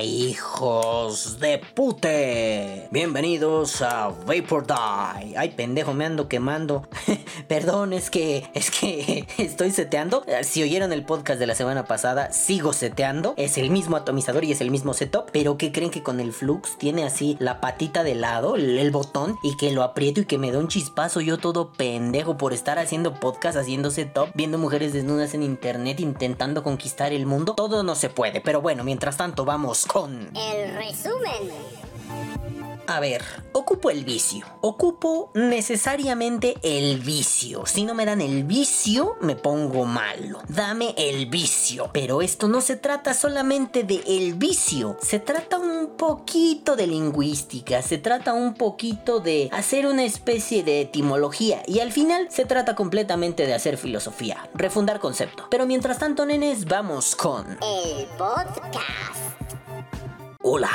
hijos de pute. Bienvenidos a Vapor Die. Ay, pendejo, me ando quemando. Perdón, es que es que estoy seteando. Si oyeron el podcast de la semana pasada, sigo seteando. Es el mismo atomizador y es el mismo setup, pero ¿qué creen que con el flux tiene así la patita de lado, el, el botón y que lo aprieto y que me da un chispazo yo todo pendejo por estar haciendo podcast, haciendo setup, viendo mujeres desnudas en internet intentando conquistar el mundo? Todo no se puede, pero bueno, mientras tanto vamos con El resumen. A ver, ocupo el vicio. Ocupo necesariamente el vicio. Si no me dan el vicio, me pongo malo. Dame el vicio. Pero esto no se trata solamente de el vicio. Se trata un poquito de lingüística. Se trata un poquito de hacer una especie de etimología. Y al final se trata completamente de hacer filosofía. Refundar concepto. Pero mientras tanto, nenes, vamos con... El podcast. Hola,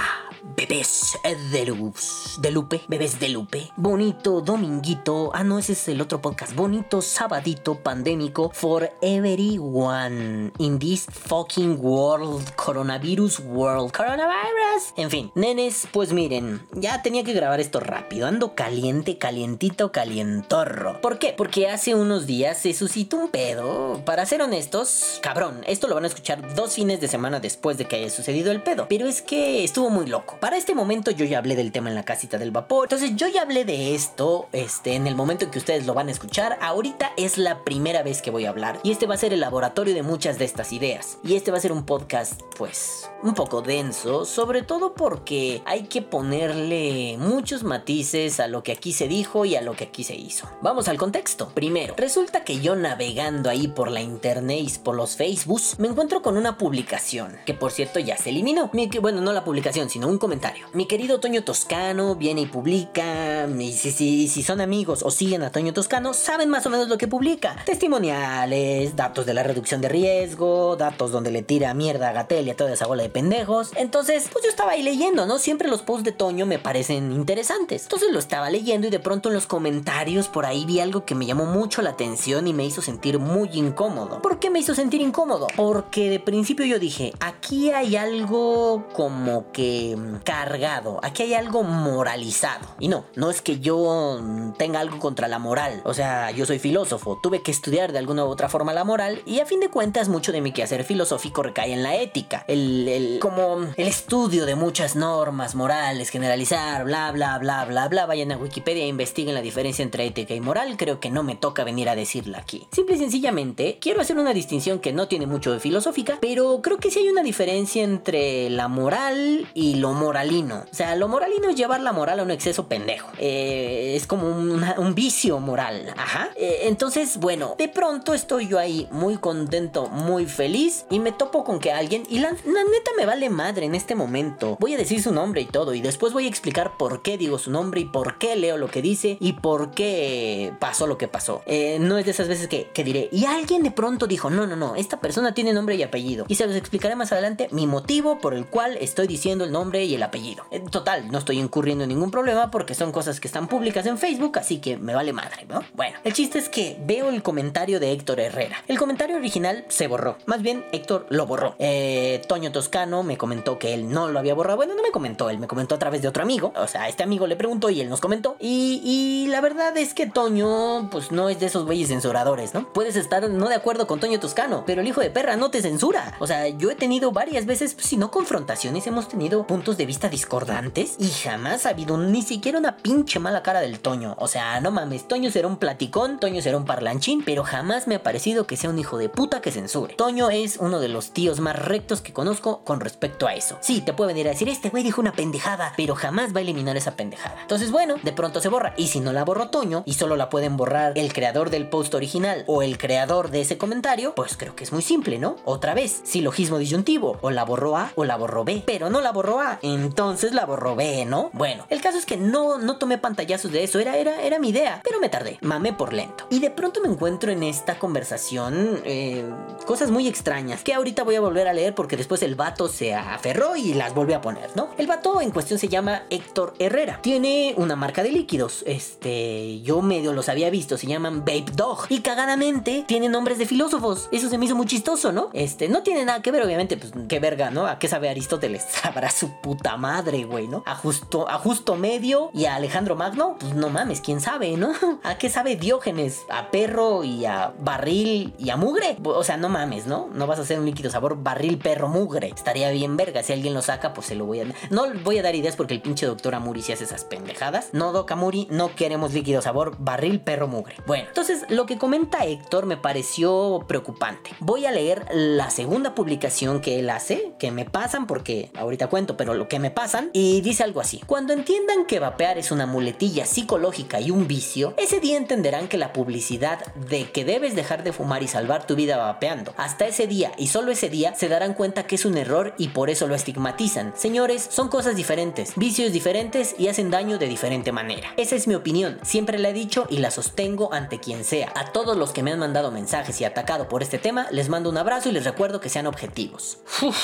bebés de luz, de Lupe, bebés de Lupe. Bonito dominguito. Ah, no, ese es el otro podcast. Bonito sabadito pandémico for everyone in this fucking world. Coronavirus world. Coronavirus. En fin, nenes, pues miren, ya tenía que grabar esto rápido. Ando caliente, calientito, calientorro. ¿Por qué? Porque hace unos días se suscitó un pedo. Para ser honestos, cabrón, esto lo van a escuchar dos fines de semana después de que haya sucedido el pedo. Pero es que estuvo muy loco. Para este momento yo ya hablé del tema en la casita del vapor. Entonces yo ya hablé de esto este, en el momento en que ustedes lo van a escuchar. Ahorita es la primera vez que voy a hablar. Y este va a ser el laboratorio de muchas de estas ideas. Y este va a ser un podcast, pues, un poco denso. Sobre todo porque hay que ponerle muchos matices a lo que aquí se dijo y a lo que aquí se hizo. Vamos al contexto. Primero, resulta que yo navegando ahí por la internet y por los Facebooks, me encuentro con una publicación. Que por cierto ya se eliminó. Bueno, no la publicación, sino un comentario. Mi querido Toño Toscano viene y publica. Y si, si, si son amigos o siguen a Toño Toscano, saben más o menos lo que publica. Testimoniales, datos de la reducción de riesgo, datos donde le tira mierda a Gatel y a toda esa bola de pendejos. Entonces, pues yo estaba ahí leyendo, ¿no? Siempre los posts de Toño me parecen interesantes. Entonces lo estaba leyendo y de pronto en los comentarios por ahí vi algo que me llamó mucho la atención y me hizo sentir muy incómodo. ¿Por qué me hizo sentir incómodo? Porque de principio yo dije, aquí hay algo como que mm, cargado, aquí hay algo moralizado. Y no, no es que yo mm, tenga algo contra la moral. O sea, yo soy filósofo, tuve que estudiar de alguna u otra forma la moral y a fin de cuentas mucho de mi quehacer filosófico recae en la ética. El, el- como el estudio de muchas normas morales, generalizar, bla, bla, bla, bla, bla. Vayan a Wikipedia e investiguen la diferencia entre ética y moral. Creo que no me toca venir a decirla aquí. Simple y sencillamente, quiero hacer una distinción que no tiene mucho de filosófica, pero creo que sí hay una diferencia entre la moral y lo moralino. O sea, lo moralino es llevar la moral a un exceso pendejo. Eh, es como un vicio moral. Ajá. Eh, entonces, bueno, de pronto estoy yo ahí muy contento, muy feliz y me topo con que alguien, y la neta me vale madre en este momento. Voy a decir su nombre y todo, y después voy a explicar por qué digo su nombre y por qué leo lo que dice y por qué pasó lo que pasó. Eh, no es de esas veces que, que diré, y alguien de pronto dijo, no, no, no, esta persona tiene nombre y apellido. Y se los explicaré más adelante mi motivo por el cual estoy diciendo el nombre y el apellido. En total, no estoy incurriendo en ningún problema porque son cosas que están públicas en Facebook, así que me vale madre, ¿no? Bueno, el chiste es que veo el comentario de Héctor Herrera. El comentario original se borró. Más bien, Héctor lo borró. Eh, Toño Toscano me comentó que él no lo había borrado. Bueno, no me comentó, él me comentó a través de otro amigo. O sea, este amigo le preguntó y él nos comentó. Y, y la verdad es que Toño, pues no es de esos güeyes censuradores, ¿no? Puedes estar no de acuerdo con Toño Toscano, pero el hijo de perra no te censura. O sea, yo he tenido varias veces, pues, si no confrontaciones, hemos tenido puntos de vista discordantes y jamás ha habido ni siquiera una pinche mala cara del Toño. O sea, no mames, Toño será un platicón, Toño será un parlanchín, pero jamás me ha parecido que sea un hijo de puta que censure. Toño es uno de los tíos más rectos que conozco con respecto a eso. Sí, te puede venir a decir, este güey dijo una pendejada, pero jamás va a eliminar esa pendejada. Entonces, bueno, de pronto se borra. Y si no la borró Toño y solo la pueden borrar el creador del post original o el creador de ese comentario, pues creo que es muy simple, ¿no? Otra vez, silogismo disyuntivo, o la borró A o la borró B, pero no la borró A, entonces la borró B, ¿no? Bueno, el caso es que no, no tomé pantallazos de eso, era, era, era mi idea, pero me tardé, mamé por lento. Y de pronto me encuentro en esta conversación eh, cosas muy extrañas que ahorita voy a volver a leer porque después el vato se aferró y las volvió a poner, ¿no? El vato en cuestión se llama Héctor Herrera. Tiene una marca de líquidos. Este, yo medio los había visto, se llaman Babe Dog. Y cagadamente tiene nombres de filósofos. Eso se me hizo muy chistoso, ¿no? Este, no tiene nada que ver, obviamente, pues qué verga, ¿no? ¿A qué sabe Aristóteles? Sabrá su puta madre, güey, ¿no? A justo, a justo medio y a Alejandro Magno, pues no mames, quién sabe, ¿no? ¿A qué sabe Diógenes? A perro y a barril y a mugre. O sea, no mames, ¿no? No vas a hacer un líquido sabor barril perro mugre. Estaría bien verga. Si alguien lo saca, pues se lo voy a. No voy a dar ideas porque el pinche doctor Amuri se hace esas pendejadas. No, Doc Amuri, no queremos líquido sabor barril perro mugre. Bueno, entonces lo que comenta Héctor me pareció preocupante. Voy a leer la segunda publicación que él hace, que me pasan porque ahorita cuento, pero lo que me pasan, y dice algo así. Cuando entiendan que vapear es una muletilla psicológica y un vicio, ese día entenderán que la publicidad de que debes dejar de fumar y salvar tu vida vapeando, hasta ese día y solo ese día se darán cuenta que es un error y por eso lo estigmatizan. Señores, son cosas diferentes, vicios diferentes y hacen daño de diferente manera. Esa es mi opinión, siempre la he dicho y la sostengo ante quien sea. A todos los que me han mandado mensajes y atacado por este tema, les mando un abrazo y les recuerdo que sean objetivos. Uf,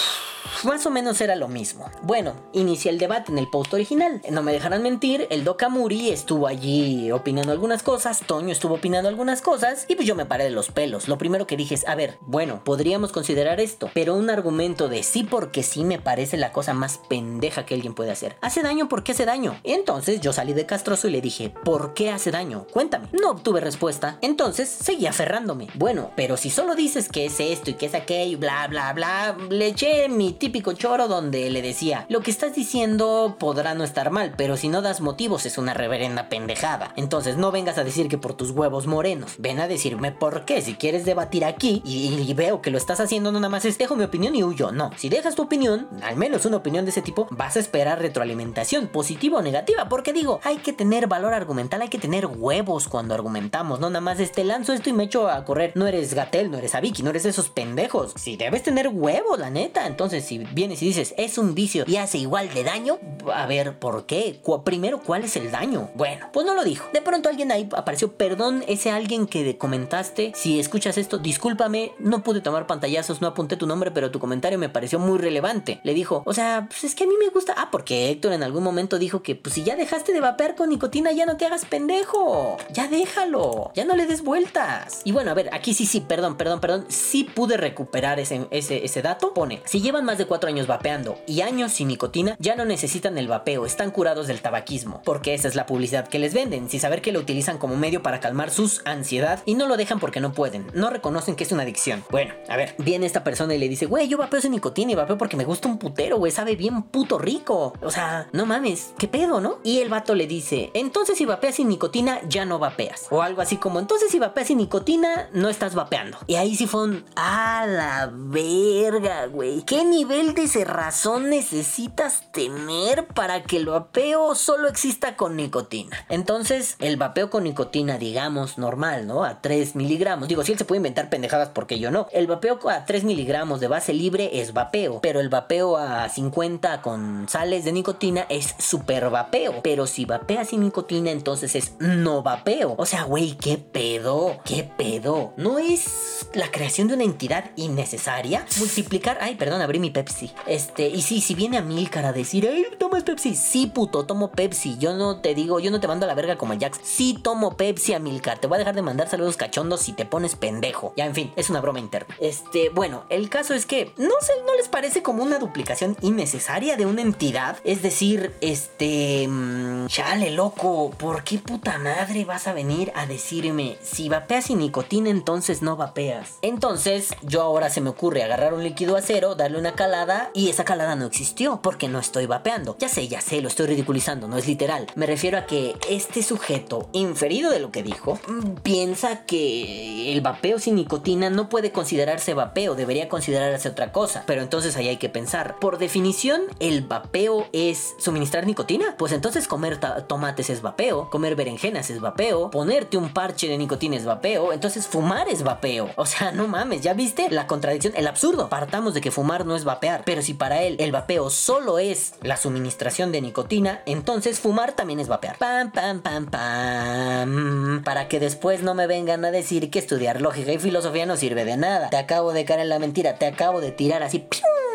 más o menos era lo mismo. Bueno, inicié el debate en el post original. No me dejarán mentir, el Dokamuri estuvo allí opinando algunas cosas, Toño estuvo opinando algunas cosas y pues yo me paré de los pelos. Lo primero que dije es, a ver, bueno, podríamos considerar esto, pero un argumento de sí porque sí me parece la cosa más pendeja que alguien puede hacer. ¿Hace daño? ¿Por qué hace daño? Entonces yo salí de castroso y le dije, ¿por qué hace daño? Cuéntame. No obtuve respuesta. Entonces seguí aferrándome. Bueno, pero si solo dices que es esto y que es aquello bla bla bla, le eché mi típico choro donde le decía, lo que estás diciendo podrá no estar mal, pero si no das motivos es una reverenda pendejada. Entonces no vengas a decir que por tus huevos morenos, ven a decirme por qué. Si quieres debatir aquí y, y veo que lo estás haciendo, no nada más es dejo mi opinión y huyo. No, si dejas tu opinión, al menos una opinión de ese tipo, vas a esperar retroalimentación, positiva o negativa, porque digo, hay que tener valor argumental, hay que tener huevos cuando argumentamos, no nada más este lanzo esto y me echo a correr. No eres Gatel, no eres Aviki, no eres esos pendejos. Si debes tener huevos, la neta. Entonces, si vienes y dices, es un vicio y hace igual de daño, a ver, ¿por qué? Primero, ¿cuál es el daño? Bueno, pues no lo dijo. De pronto alguien ahí apareció, perdón, ese alguien que comentaste, si escuchas esto, discúlpame, no pude tomar pantallazos, no apunté tu nombre, pero tu comentario me pareció muy relevante. Le dijo, o sea, pues es que a mí me gusta. Ah, porque Héctor en algún momento dijo que, pues si ya dejaste de vapear con nicotina, ya no te hagas pendejo. Ya déjalo, ya no le des vueltas. Y bueno, a ver, aquí sí, sí, perdón, perdón, perdón, sí pude recuperar ese, ese, ese dato. Pone, si llevan más de cuatro años vapeando y años sin nicotina, ya no necesitan el vapeo, están curados del tabaquismo, porque esa es la publicidad que les venden, sin saber que lo utilizan como medio para calmar sus ansiedad y no lo dejan porque no pueden, no reconocen que es una adicción. Bueno, a ver, viene esta persona y le dice, güey, yo vapeo sin nicotina y vapeo porque me gusta un putero, güey, sabe bien puto rico. O sea, no mames, qué pedo, ¿no? Y el vato le dice, entonces si vapeas sin nicotina, ya no vapeas. O algo así como, entonces si vapeas sin nicotina, no estás vapeando. Y ahí sí fue un, a la verga, güey. ¿Qué nivel de cerrazón necesitas tener para que el vapeo solo exista con nicotina? Entonces, el vapeo con nicotina, digamos, normal, ¿no? A 3 miligramos. Digo, si él se puede inventar pendejadas, porque yo no? El vapeo a 3 miligramos de base libre es vapeo, pero el vapeo a 50 con sales de nicotina es super vapeo. Pero si vapea sin nicotina, entonces es no vapeo. O sea, güey, ¿qué pedo? ¿Qué pedo? ¿No es la creación de una entidad innecesaria? Multiplicar. Ay, perdón, abrí mi Pepsi. Este, y sí, si viene a Milcar a decir, ay, tomas Pepsi. Sí, puto, tomo Pepsi. Yo no te digo, yo no te mando a la verga como a Jax. Sí, tomo Pepsi a Milcar. Te voy a dejar de mandar saludos cachondos si te pones pendejo. Ya, en fin, es una broma interna. Este, bueno, el caso es que no sé, ¿no les parece como una duplicación innecesaria de una entidad? Es decir, este. mm, Chale, loco, ¿por qué puta madre vas a venir a decirme si vapeas sin nicotina entonces no vapeas? Entonces, yo ahora se me ocurre agarrar un líquido acero, darle una calada y esa calada no existió porque no estoy vapeando. Ya sé, ya sé, lo estoy ridiculizando, no es literal. Me refiero a que este sujeto, inferido de lo que dijo, mm, piensa que el vapeo sin nicotina no puede considerarse vapeo, debería considerarse otra cosa. Pero entonces ahí hay que pensar. Por definición, el vapeo es suministrar nicotina. Pues entonces comer tomates es vapeo, comer berenjenas es vapeo, ponerte un parche de nicotina es vapeo, entonces fumar es vapeo. O sea, no mames, ¿ya viste la contradicción? El absurdo. Partamos de que fumar no es vapear, pero si para él el vapeo solo es la suministración de nicotina, entonces fumar también es vapear. Pam, pam, pam, pam. Para que después no me vengan a decir que estudiar lógica y filosofía no sirve de nada. Te acabo de caer en la mentira, te acabo de tirar así.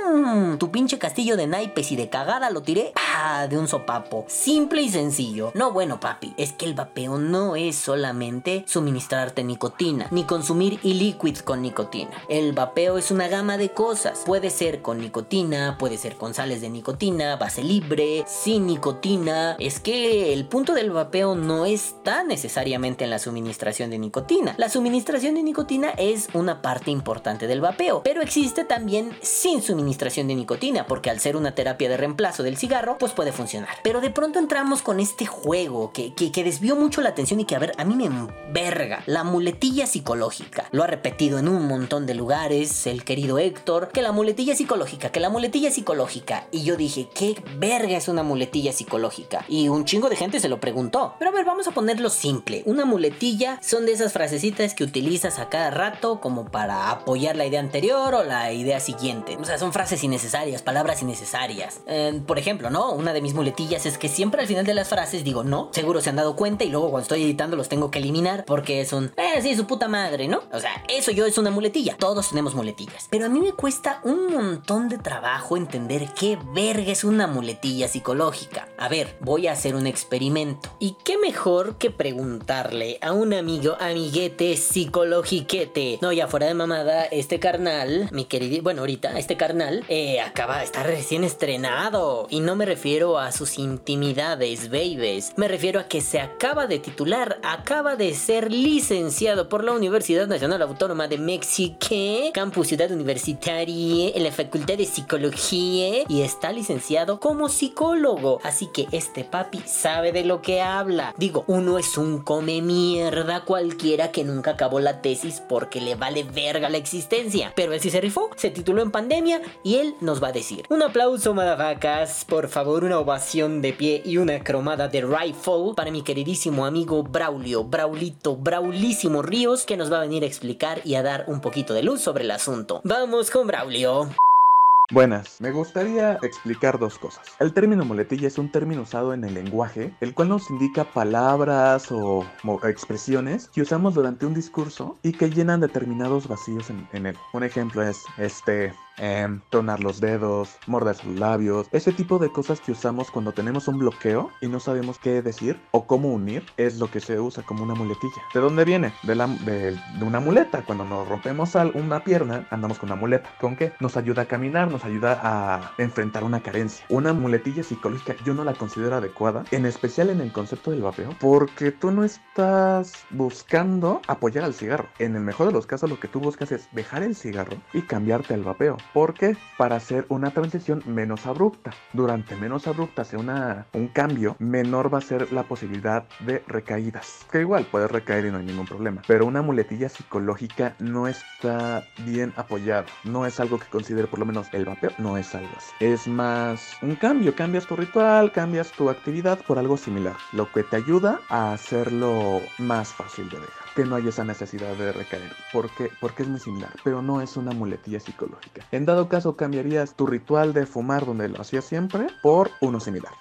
¡Pium! Tu pinche castillo de naipes y de cagada lo tiré ¡pah! de un sopapo. Simple y sencillo. No, bueno, papi, es que el vapeo no es solamente suministrarte nicotina, ni consumir e-liquid con nicotina. El vapeo es una gama de cosas. Puede ser con nicotina, puede ser con sales de nicotina, base libre, sin nicotina. Es que el punto del vapeo no está necesariamente en la suministración de nicotina. La suministración de nicotina es una parte importante del vapeo, pero existe también sin suministración de nicotina, porque al ser una terapia de reemplazo del cigarro, pues puede funcionar. Pero de pronto entramos con este juego que, que, que desvió mucho la atención y que, a ver, a mí me enverga. La muletilla psicológica. Lo ha repetido en un montón de lugares el querido Héctor, que la muletilla psicológica, que la muletilla psicológica. Y yo dije, ¿qué verga es una muletilla psicológica? Y un chingo de gente se lo preguntó. Pero a ver, vamos a ponerlo simple. Una muletilla son de esas frasecitas que utilizas a cada rato como para apoyar la idea anterior o la idea siguiente. O sea, son frases innecesarias, palabras innecesarias. Por ejemplo, ¿no? Una de mis muletillas es que siempre al final de las frases digo no. Seguro se han dado cuenta y luego cuando estoy editando los tengo que eliminar porque es un, eh, sí, su puta madre, ¿no? O sea, eso yo es una muletilla. Todos tenemos muletillas. Pero a mí me cuesta un montón de trabajo entender qué verga es una muletilla psicológica. A ver, voy a hacer un experimento. ¿Y qué mejor que preguntarle a un amigo, amiguete psicologiquete? No, ya fuera de mamada, este carnal, mi querido, bueno, ahorita, este carnal, eh, acaba de estar recién estrenado. Y no me refiero a sus intimidades, babies. Me refiero a que se acaba de titular, acaba de ser licenciado por la Universidad Nacional Autónoma de México, Campus Ciudad Universitaria, en la Facultad de Psicología, y está licenciado como psicólogo. Así que este papi sabe de lo que habla. Digo, uno es un come mierda cualquiera que nunca acabó la tesis porque le vale verga la existencia. Pero él sí se rifó, se tituló en pandemia y él nos va a decir. Un aplauso, madafacas, por favor, una ovación de pie y una cromada de rifle para mi queridísimo amigo Braulio, Braulito, Braulísimo Ríos, que nos va a venir a explicar y a dar un poquito de luz sobre el asunto. Vamos con Braulio. Buenas, me gustaría explicar dos cosas. El término muletilla es un término usado en el lenguaje, el cual nos indica palabras o expresiones que usamos durante un discurso y que llenan determinados vacíos en, en él. Un ejemplo es este, em, tronar los dedos, morder los labios, ese tipo de cosas que usamos cuando tenemos un bloqueo y no sabemos qué decir o cómo unir, es lo que se usa como una muletilla. ¿De dónde viene? De, la, de, de una muleta. Cuando nos rompemos una pierna, andamos con una muleta. ¿Con qué? Nos ayuda a caminar, nos ayuda a enfrentar una carencia. Una muletilla psicológica yo no la considero adecuada, en especial en el concepto del vapeo, porque tú no estás buscando apoyar al cigarro. En el mejor de los casos lo que tú buscas es dejar el cigarro y cambiarte al vapeo. ¿Por qué? Para hacer una transición menos abrupta. Durante menos abrupta sea una, un cambio, menor va a ser la posibilidad de recaídas. Que igual puedes recaer y no hay ningún problema. Pero una muletilla psicológica no está bien apoyada. No es algo que considere por lo menos el vapeo. No es algo así. Es más un cambio. Cambias tu ritual, cambias tu actividad por algo similar. Lo que te ayuda a hacerlo más fácil de dejar. Que no haya esa necesidad de recaer. Porque, porque es muy similar. Pero no es una muletilla psicológica. En dado caso cambiarías tu ritual de fumar donde lo hacías siempre por uno similar.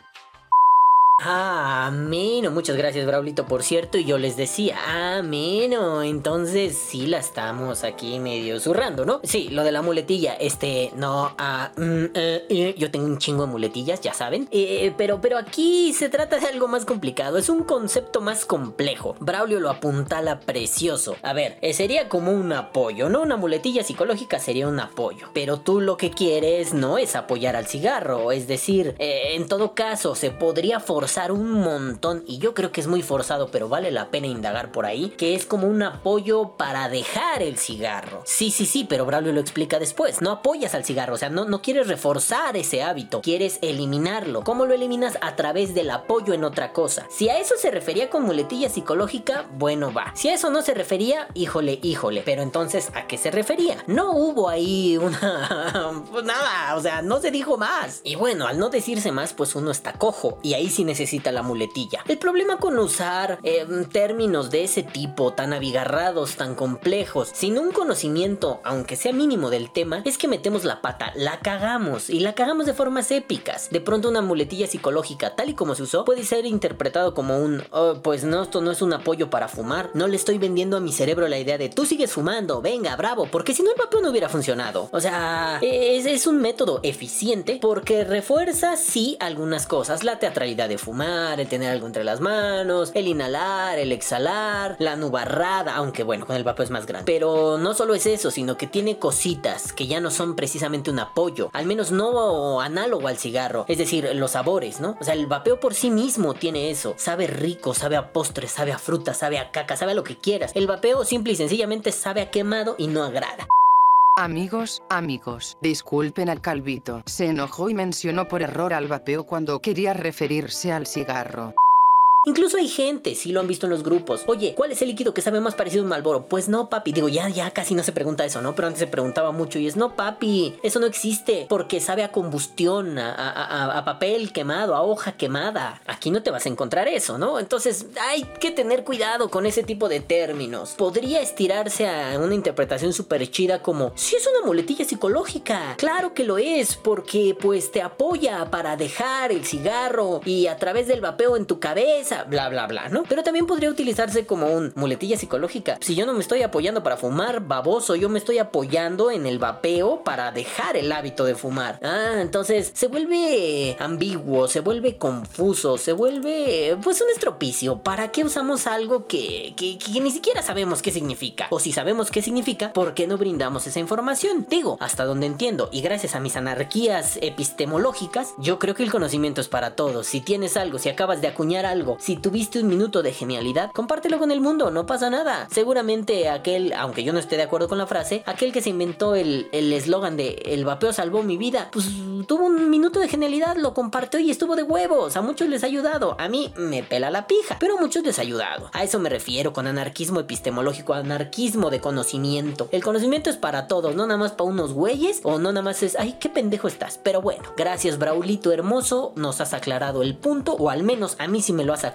Ah, ameno. Muchas gracias, Braulito, por cierto. Y yo les decía, ameno. Entonces sí la estamos aquí medio zurrando, ¿no? Sí, lo de la muletilla. Este, no, ah, mm, eh, eh, yo tengo un chingo de muletillas, ya saben. Eh, pero, pero aquí se trata de algo más complicado. Es un concepto más complejo. Braulio lo apuntala precioso. A ver, sería como un apoyo, ¿no? Una muletilla psicológica sería un apoyo. Pero tú lo que quieres no es apoyar al cigarro. Es decir, en todo caso, se podría forzar forzar un montón, y yo creo que es muy forzado, pero vale la pena indagar por ahí, que es como un apoyo para dejar el cigarro. Sí, sí, sí, pero Braulio lo explica después. No apoyas al cigarro, o sea, no, no quieres reforzar ese hábito, quieres eliminarlo. ¿Cómo lo eliminas? A través del apoyo en otra cosa. Si a eso se refería con muletilla psicológica, bueno, va. Si a eso no se refería, híjole, híjole. Pero entonces, ¿a qué se refería? No hubo ahí una... pues nada, o sea, no se dijo más. Y bueno, al no decirse más, pues uno está cojo. Y ahí sí necesita la muletilla. El problema con usar eh, términos de ese tipo, tan abigarrados, tan complejos, sin un conocimiento, aunque sea mínimo del tema, es que metemos la pata, la cagamos y la cagamos de formas épicas. De pronto una muletilla psicológica, tal y como se usó, puede ser interpretado como un, "Oh, pues no, esto no es un apoyo para fumar. No le estoy vendiendo a mi cerebro la idea de tú sigues fumando, venga, bravo, porque si no el vapeo no hubiera funcionado. O sea, es, es un método eficiente porque refuerza sí algunas cosas, la teatralidad de fumar, el tener algo entre las manos, el inhalar, el exhalar, la nubarrada, aunque bueno, con el vapeo es más grande. Pero no solo es eso, sino que tiene cositas que ya no son precisamente un apoyo, al menos no análogo al cigarro, es decir, los sabores, ¿no? O sea, el vapeo por sí mismo tiene eso, sabe rico, sabe a postre, sabe a fruta, sabe a caca, sabe a lo que quieras. El vapeo simple y sencillamente sabe a quemado y no agrada. Amigos, amigos, disculpen al calvito. Se enojó y mencionó por error al vapeo cuando quería referirse al cigarro. Incluso hay gente, si lo han visto en los grupos. Oye, ¿cuál es el líquido que sabe más parecido a un Malboro? Pues no, papi. Digo, ya, ya casi no se pregunta eso, ¿no? Pero antes se preguntaba mucho y es, no, papi, eso no existe porque sabe a combustión, a, papel quemado, a hoja quemada. Aquí no te vas a encontrar eso, ¿no? Entonces hay que tener cuidado con ese tipo de términos. Podría estirarse a una interpretación súper chida como, si es una muletilla psicológica. Claro que lo es, porque pues te apoya para dejar el cigarro y a través del vapeo en tu cabeza, bla, bla, bla, ¿no? Pero también podría utilizarse como un muletilla psicológica. Si yo no me estoy apoyando para fumar, baboso, yo me estoy apoyando en el vapeo para dejar el hábito de fumar. Ah, entonces se vuelve ambiguo, se vuelve confuso, se vuelve pues un estropicio. ¿Para qué usamos algo que, que, que ni siquiera sabemos qué significa? O si sabemos qué significa, ¿por qué no brindamos esa información? Digo, hasta donde entiendo, y gracias a mis anarquías epistemológicas, yo creo que el conocimiento es para todos. Si tienes algo, si acabas de acuñar algo, si tuviste un minuto de genialidad, compártelo con el mundo, no pasa nada. Seguramente aquel, aunque yo no esté de acuerdo con la frase, aquel que se inventó el eslogan de el vapeo salvó mi vida, pues tuvo un minuto de genialidad, lo compartió y estuvo de huevos. A muchos les ha ayudado, a mí me pela la pija, pero a muchos les ha ayudado. A eso me refiero con anarquismo epistemológico, anarquismo de conocimiento. El conocimiento es para todos, no nada más para unos güeyes o no nada más es, ay, qué pendejo estás. Pero bueno, gracias Braulito hermoso, nos has aclarado el punto, o al menos a mí sí me lo has aclarado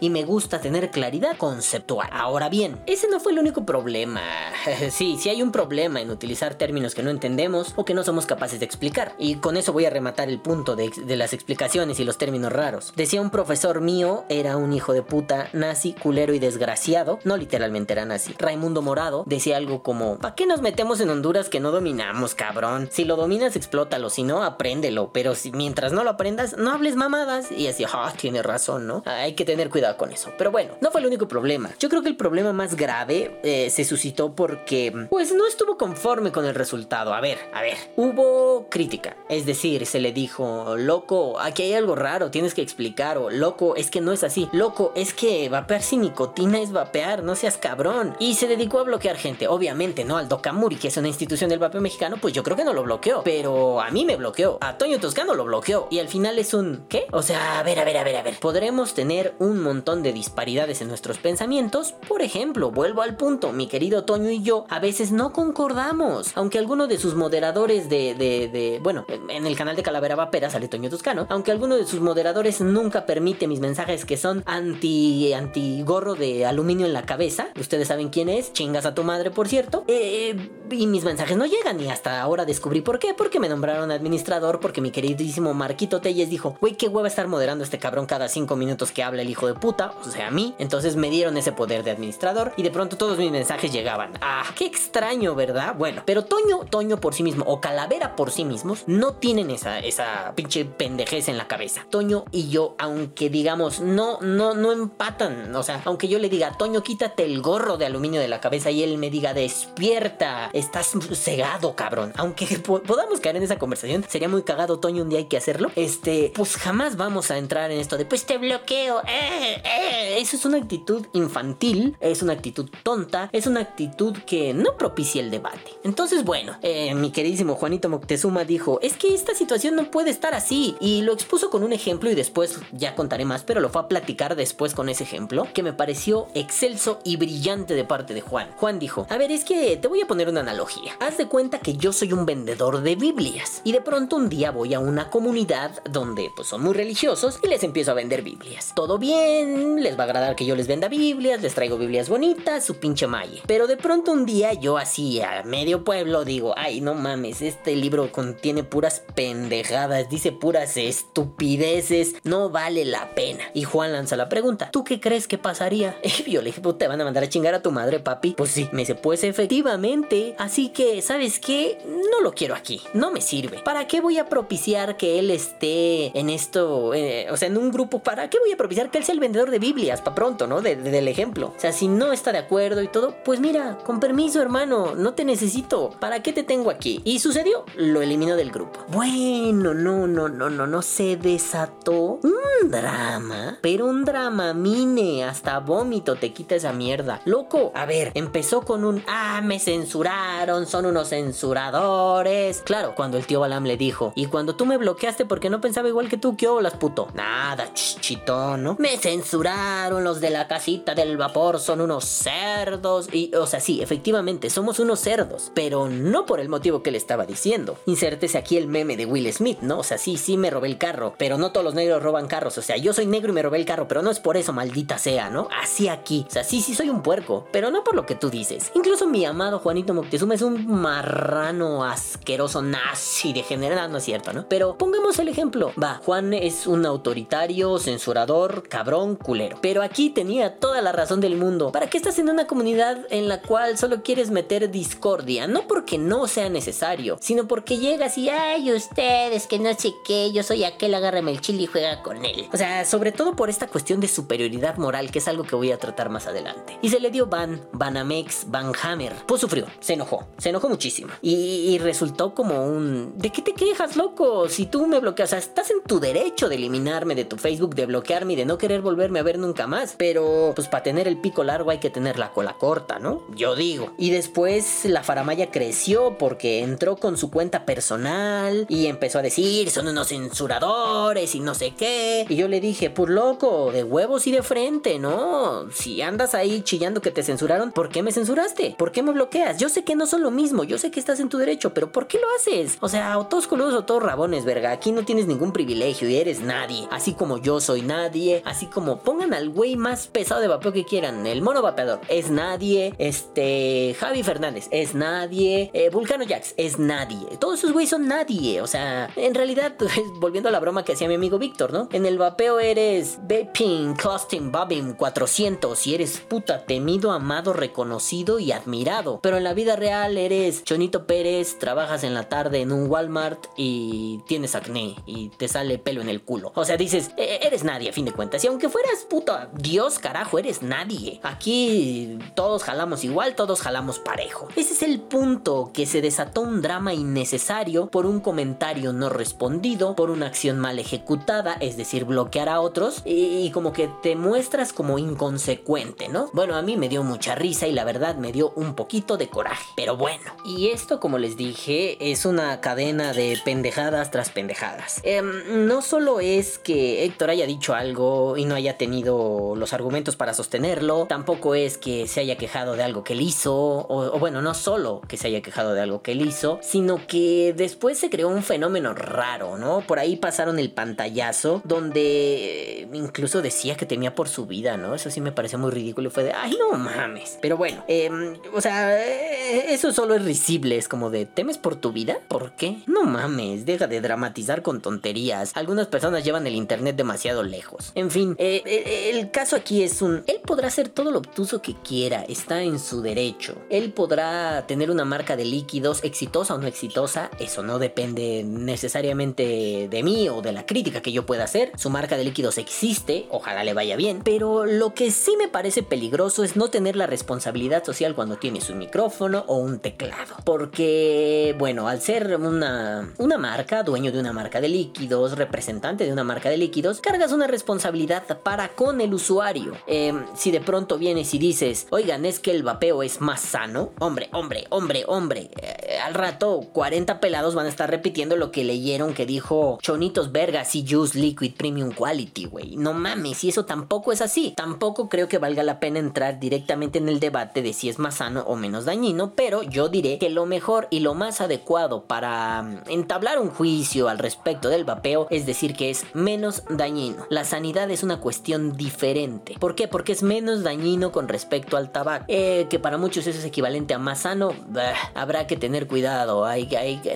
y me gusta tener claridad conceptual. Ahora bien, ese no fue el único problema. sí, sí hay un problema en utilizar términos que no entendemos o que no somos capaces de explicar. Y con eso voy a rematar el punto de, las explicaciones y los términos raros. Decía un profesor mío, era un hijo de puta, nazi, culero y desgraciado. No literalmente era nazi. Raimundo Morado decía algo como, ¿para qué nos metemos en Honduras que no dominamos, cabrón? Si lo dominas, explótalo. Si no, apréndelo. Pero si mientras no lo aprendas, no hables mamadas. Y así, ah, tiene razón, ¿no? Hay que tener cuidado con eso. Pero bueno, no fue el único problema. Yo creo que el problema más grave eh, se suscitó porque, pues, no estuvo conforme con el resultado. A ver, a ver. Hubo crítica. Es decir, se le dijo, loco, aquí hay algo raro, tienes que explicar. O, loco, es que no es así. Loco, es que vapear sin nicotina es vapear, no seas cabrón. Y se dedicó a bloquear gente. Obviamente, no al Docamuri, que es una institución del vapeo mexicano, pues yo creo que no lo bloqueó. Pero a mí me bloqueó. A Toño Toscano lo bloqueó. Y al final es un, ¿qué? O sea, a ver, a ver, a ver, a ver. Podremos tener un montón de disparidades en nuestros pensamientos. Por ejemplo, vuelvo al punto, mi querido Toño y yo a veces no concordamos. Aunque alguno de sus moderadores de, de, bueno, en el canal de Calavera Vapera sale Toño Toscano, aunque alguno de sus moderadores nunca permite mis mensajes que son anti, anti gorro de aluminio en la cabeza, ustedes saben quién es, chingas a tu madre por cierto, eh, y mis mensajes no llegan y hasta ahora descubrí por qué, porque me nombraron administrador, porque mi queridísimo Marquito Telles dijo, güey, qué hueva estar moderando este cabrón cada cinco minutos que habla el hijo de puta, o sea, a mí, entonces me dieron ese poder de administrador y de pronto todos mis mensajes llegaban. Ah, qué extraño, ¿verdad? Bueno, pero Toño, Toño por sí mismo o Calavera por sí mismos no tienen esa, esa pinche pendejez en la cabeza. Toño y yo, aunque digamos, no, no, no empatan, o sea, aunque yo le diga, Toño, quítate el gorro de aluminio de la cabeza y él me diga, despierta, estás cegado, cabrón. Aunque po- podamos caer en esa conversación, sería muy cagado, Toño, un día hay que hacerlo. Este, pues jamás vamos a entrar en esto de, pues te bloqueo. Eh, eh. Eso es una actitud infantil, es una actitud tonta, es una actitud que no propicia el debate. Entonces, bueno, eh, mi queridísimo Juanito Moctezuma dijo, es que esta situación no puede estar así. Y lo expuso con un ejemplo y después ya contaré más, pero lo fue a platicar después con ese ejemplo, que me pareció excelso y brillante de parte de Juan. Juan dijo, a ver, es que te voy a poner una analogía. Haz de cuenta que yo soy un vendedor de Biblias y de pronto un día voy a una comunidad donde pues son muy religiosos y les empiezo a vender Biblias. Todo bien, les va a agradar que yo les venda Biblias, les traigo Biblias bonitas, su pinche malle. Pero de pronto un día yo así a medio pueblo digo, ay no mames, este libro contiene puras pendejadas, dice puras estupideces, no vale la pena. Y Juan lanza la pregunta, ¿tú qué crees que pasaría? Y yo le dije, pues te van a mandar a chingar a tu madre, papi. Pues sí, me dice, pues efectivamente. Así que, ¿sabes qué? No lo quiero aquí, no me sirve. ¿Para qué voy a propiciar que él esté en esto, eh, o sea, en un grupo? ¿Para qué voy a propiciar que él sea el vendedor de Biblias? Para pronto, ¿no? De- de- del ejemplo. O sea, si no está de acuerdo y todo, pues mira, con permiso, hermano, no te necesito. ¿Para qué te tengo aquí? Y sucedió, lo eliminó del grupo. Bueno, no, no, no, no, no se desató un drama, pero un drama mine, hasta vómito te quita esa mierda. Loco, a ver, empezó con un, ah, me censuraron, son unos censuradores. Claro, cuando el tío Balam le dijo, y cuando tú me bloqueaste porque no pensaba igual que tú, ¿qué las puto? Nada, ch- chitón, Me censuraron los de la casita del vapor, son unos cerdos. Y, o sea, sí, efectivamente, somos unos cerdos, pero no por el motivo que le estaba diciendo. Insértese aquí el meme de Will Smith, ¿no? O sea, sí, sí me robé el carro, pero no todos los negros roban carros. O sea, yo soy negro y me robé el carro, pero no es por eso, maldita sea, ¿no? Así aquí. O sea, sí, sí soy un puerco, pero no por lo que tú dices. Incluso mi amado Juanito Moctezuma es un marrano asqueroso, nazi, degenerado, no es cierto, ¿no? Pero pongamos el ejemplo. Va, Juan es un autoritario, censurador, cabrón, culero. Pero aquí tenía toda la razón del mundo. ¿Para qué estás en una comunidad en la cual solo quieres meter discordia? No porque no sea necesario, sino porque llegas y, ay, ustedes, que no sé qué, yo soy aquel, agárrame el chile y juega con él. O sea, sobre todo por esta cuestión de superioridad moral, que es algo que voy a tratar más adelante. Y se le dio ban, Banamex, Banhammer. Pues sufrió, se enojó, se enojó muchísimo. Y, y resultó como un, ¿de qué te quejas, loco? Si tú me bloqueas, o sea, estás en tu derecho de eliminarme de tu Facebook, de bloquearme y de no querer volverme a ver nunca más. Pero, pues para tener el pico largo hay que tener la cola corta, ¿no? Yo digo. Y después la faramaya creció porque entró con su cuenta personal y empezó a decir, son unos censuradores y no sé qué. Y yo le dije, pues loco, de huevos y de frente, ¿no? Si andas ahí chillando que te censuraron, ¿por qué me censuraste? ¿Por qué me bloqueas? Yo sé que no son lo mismo, yo sé que estás en tu derecho, pero ¿por qué lo haces? O sea, o todos coludos o todos rabones, verga. Aquí no tienes ningún privilegio y eres nadie. Así como yo soy nadie, así como pongan al güey más pesado de vapeo que quieran. El mono vapeador es nadie. Este, Javi Fernández es nadie. eh, Vulcano Jax es nadie. Todos esos güeyes son nadie. O sea, en realidad, volviendo a la broma que hacía mi amigo Víctor, ¿no? En el vapeo eres Vaping Costing Bobbing 400 y eres puta temido, amado, reconocido y admirado. Pero en la vida real eres Chonito Pérez, trabajas en la tarde en un Walmart y tienes acné y te sale pelo en el culo. O sea, dices, "E- eres nadie a fin de cuentas. Y aunque fueras puta Dios, carajo, eres nadie. Aquí todos jalamos igual, todos jalamos parejo. Ese es el punto, que se desató un drama innecesario por un comentario no respondido, por una acción mal ejecutada, es decir, bloquear a otros, y, y como que te muestras como inconsecuente, ¿no? Bueno, a mí me dio mucha risa y la verdad me dio un poquito de coraje. Pero bueno, y esto, como les dije, es una cadena de pendejadas tras pendejadas. Em, no solo es que Héctor haya dicho algo y no haya tenido los argumentos para sostenerlo, tampoco es que se haya quejado de algo que él hizo, o, bueno, no solo que se haya quejado de algo que él hizo, sino que después se creó un fenómeno raro, ¿no? Por ahí pasaron el pantallazo donde eh, incluso decía que temía por su vida, ¿no? Eso sí me pareció muy ridículo fue de, ay, no mames. Pero bueno, em, o sea, eh, eso solo es risible, es como de, ¿temes por tu vida? ¿Por qué? No mames, deja de dramatizar con tonterías. Algunas personas llevan el internet demasiado lejos. En fin, eh, eh, el caso aquí es un, podrá hacer todo lo obtuso que quiera, está en su derecho. Él podrá tener una marca de líquidos exitosa o no exitosa, eso no depende necesariamente de mí o de la crítica que yo pueda hacer. Su marca de líquidos existe, ojalá le vaya bien, pero lo que sí me parece peligroso es no tener la responsabilidad social cuando tienes un micrófono o un teclado. Porque, bueno, al ser una, una marca, dueño de una marca de líquidos, representante de una marca de líquidos, cargas una responsabilidad para con el usuario. Em, si de pronto vienes y dices, oigan, es que el vapeo es más sano, hombre, hombre, hombre, hombre, eh, al rato 40 pelados van a estar repitiendo lo que leyeron que dijo Chonitos Vergas y Juice Liquid Premium Quality, güey. No mames, y eso tampoco es así. Tampoco creo que valga la pena entrar directamente en el debate de si es más sano o menos dañino, pero yo diré que lo mejor y lo más adecuado para mm, entablar un juicio al respecto del vapeo es decir que es menos dañino. La sanidad es una cuestión diferente. ¿Por qué? Porque es menos dañino con respecto al tabaco. Eh, que para muchos eso es equivalente a más sano. bah, habrá que tener cuidado.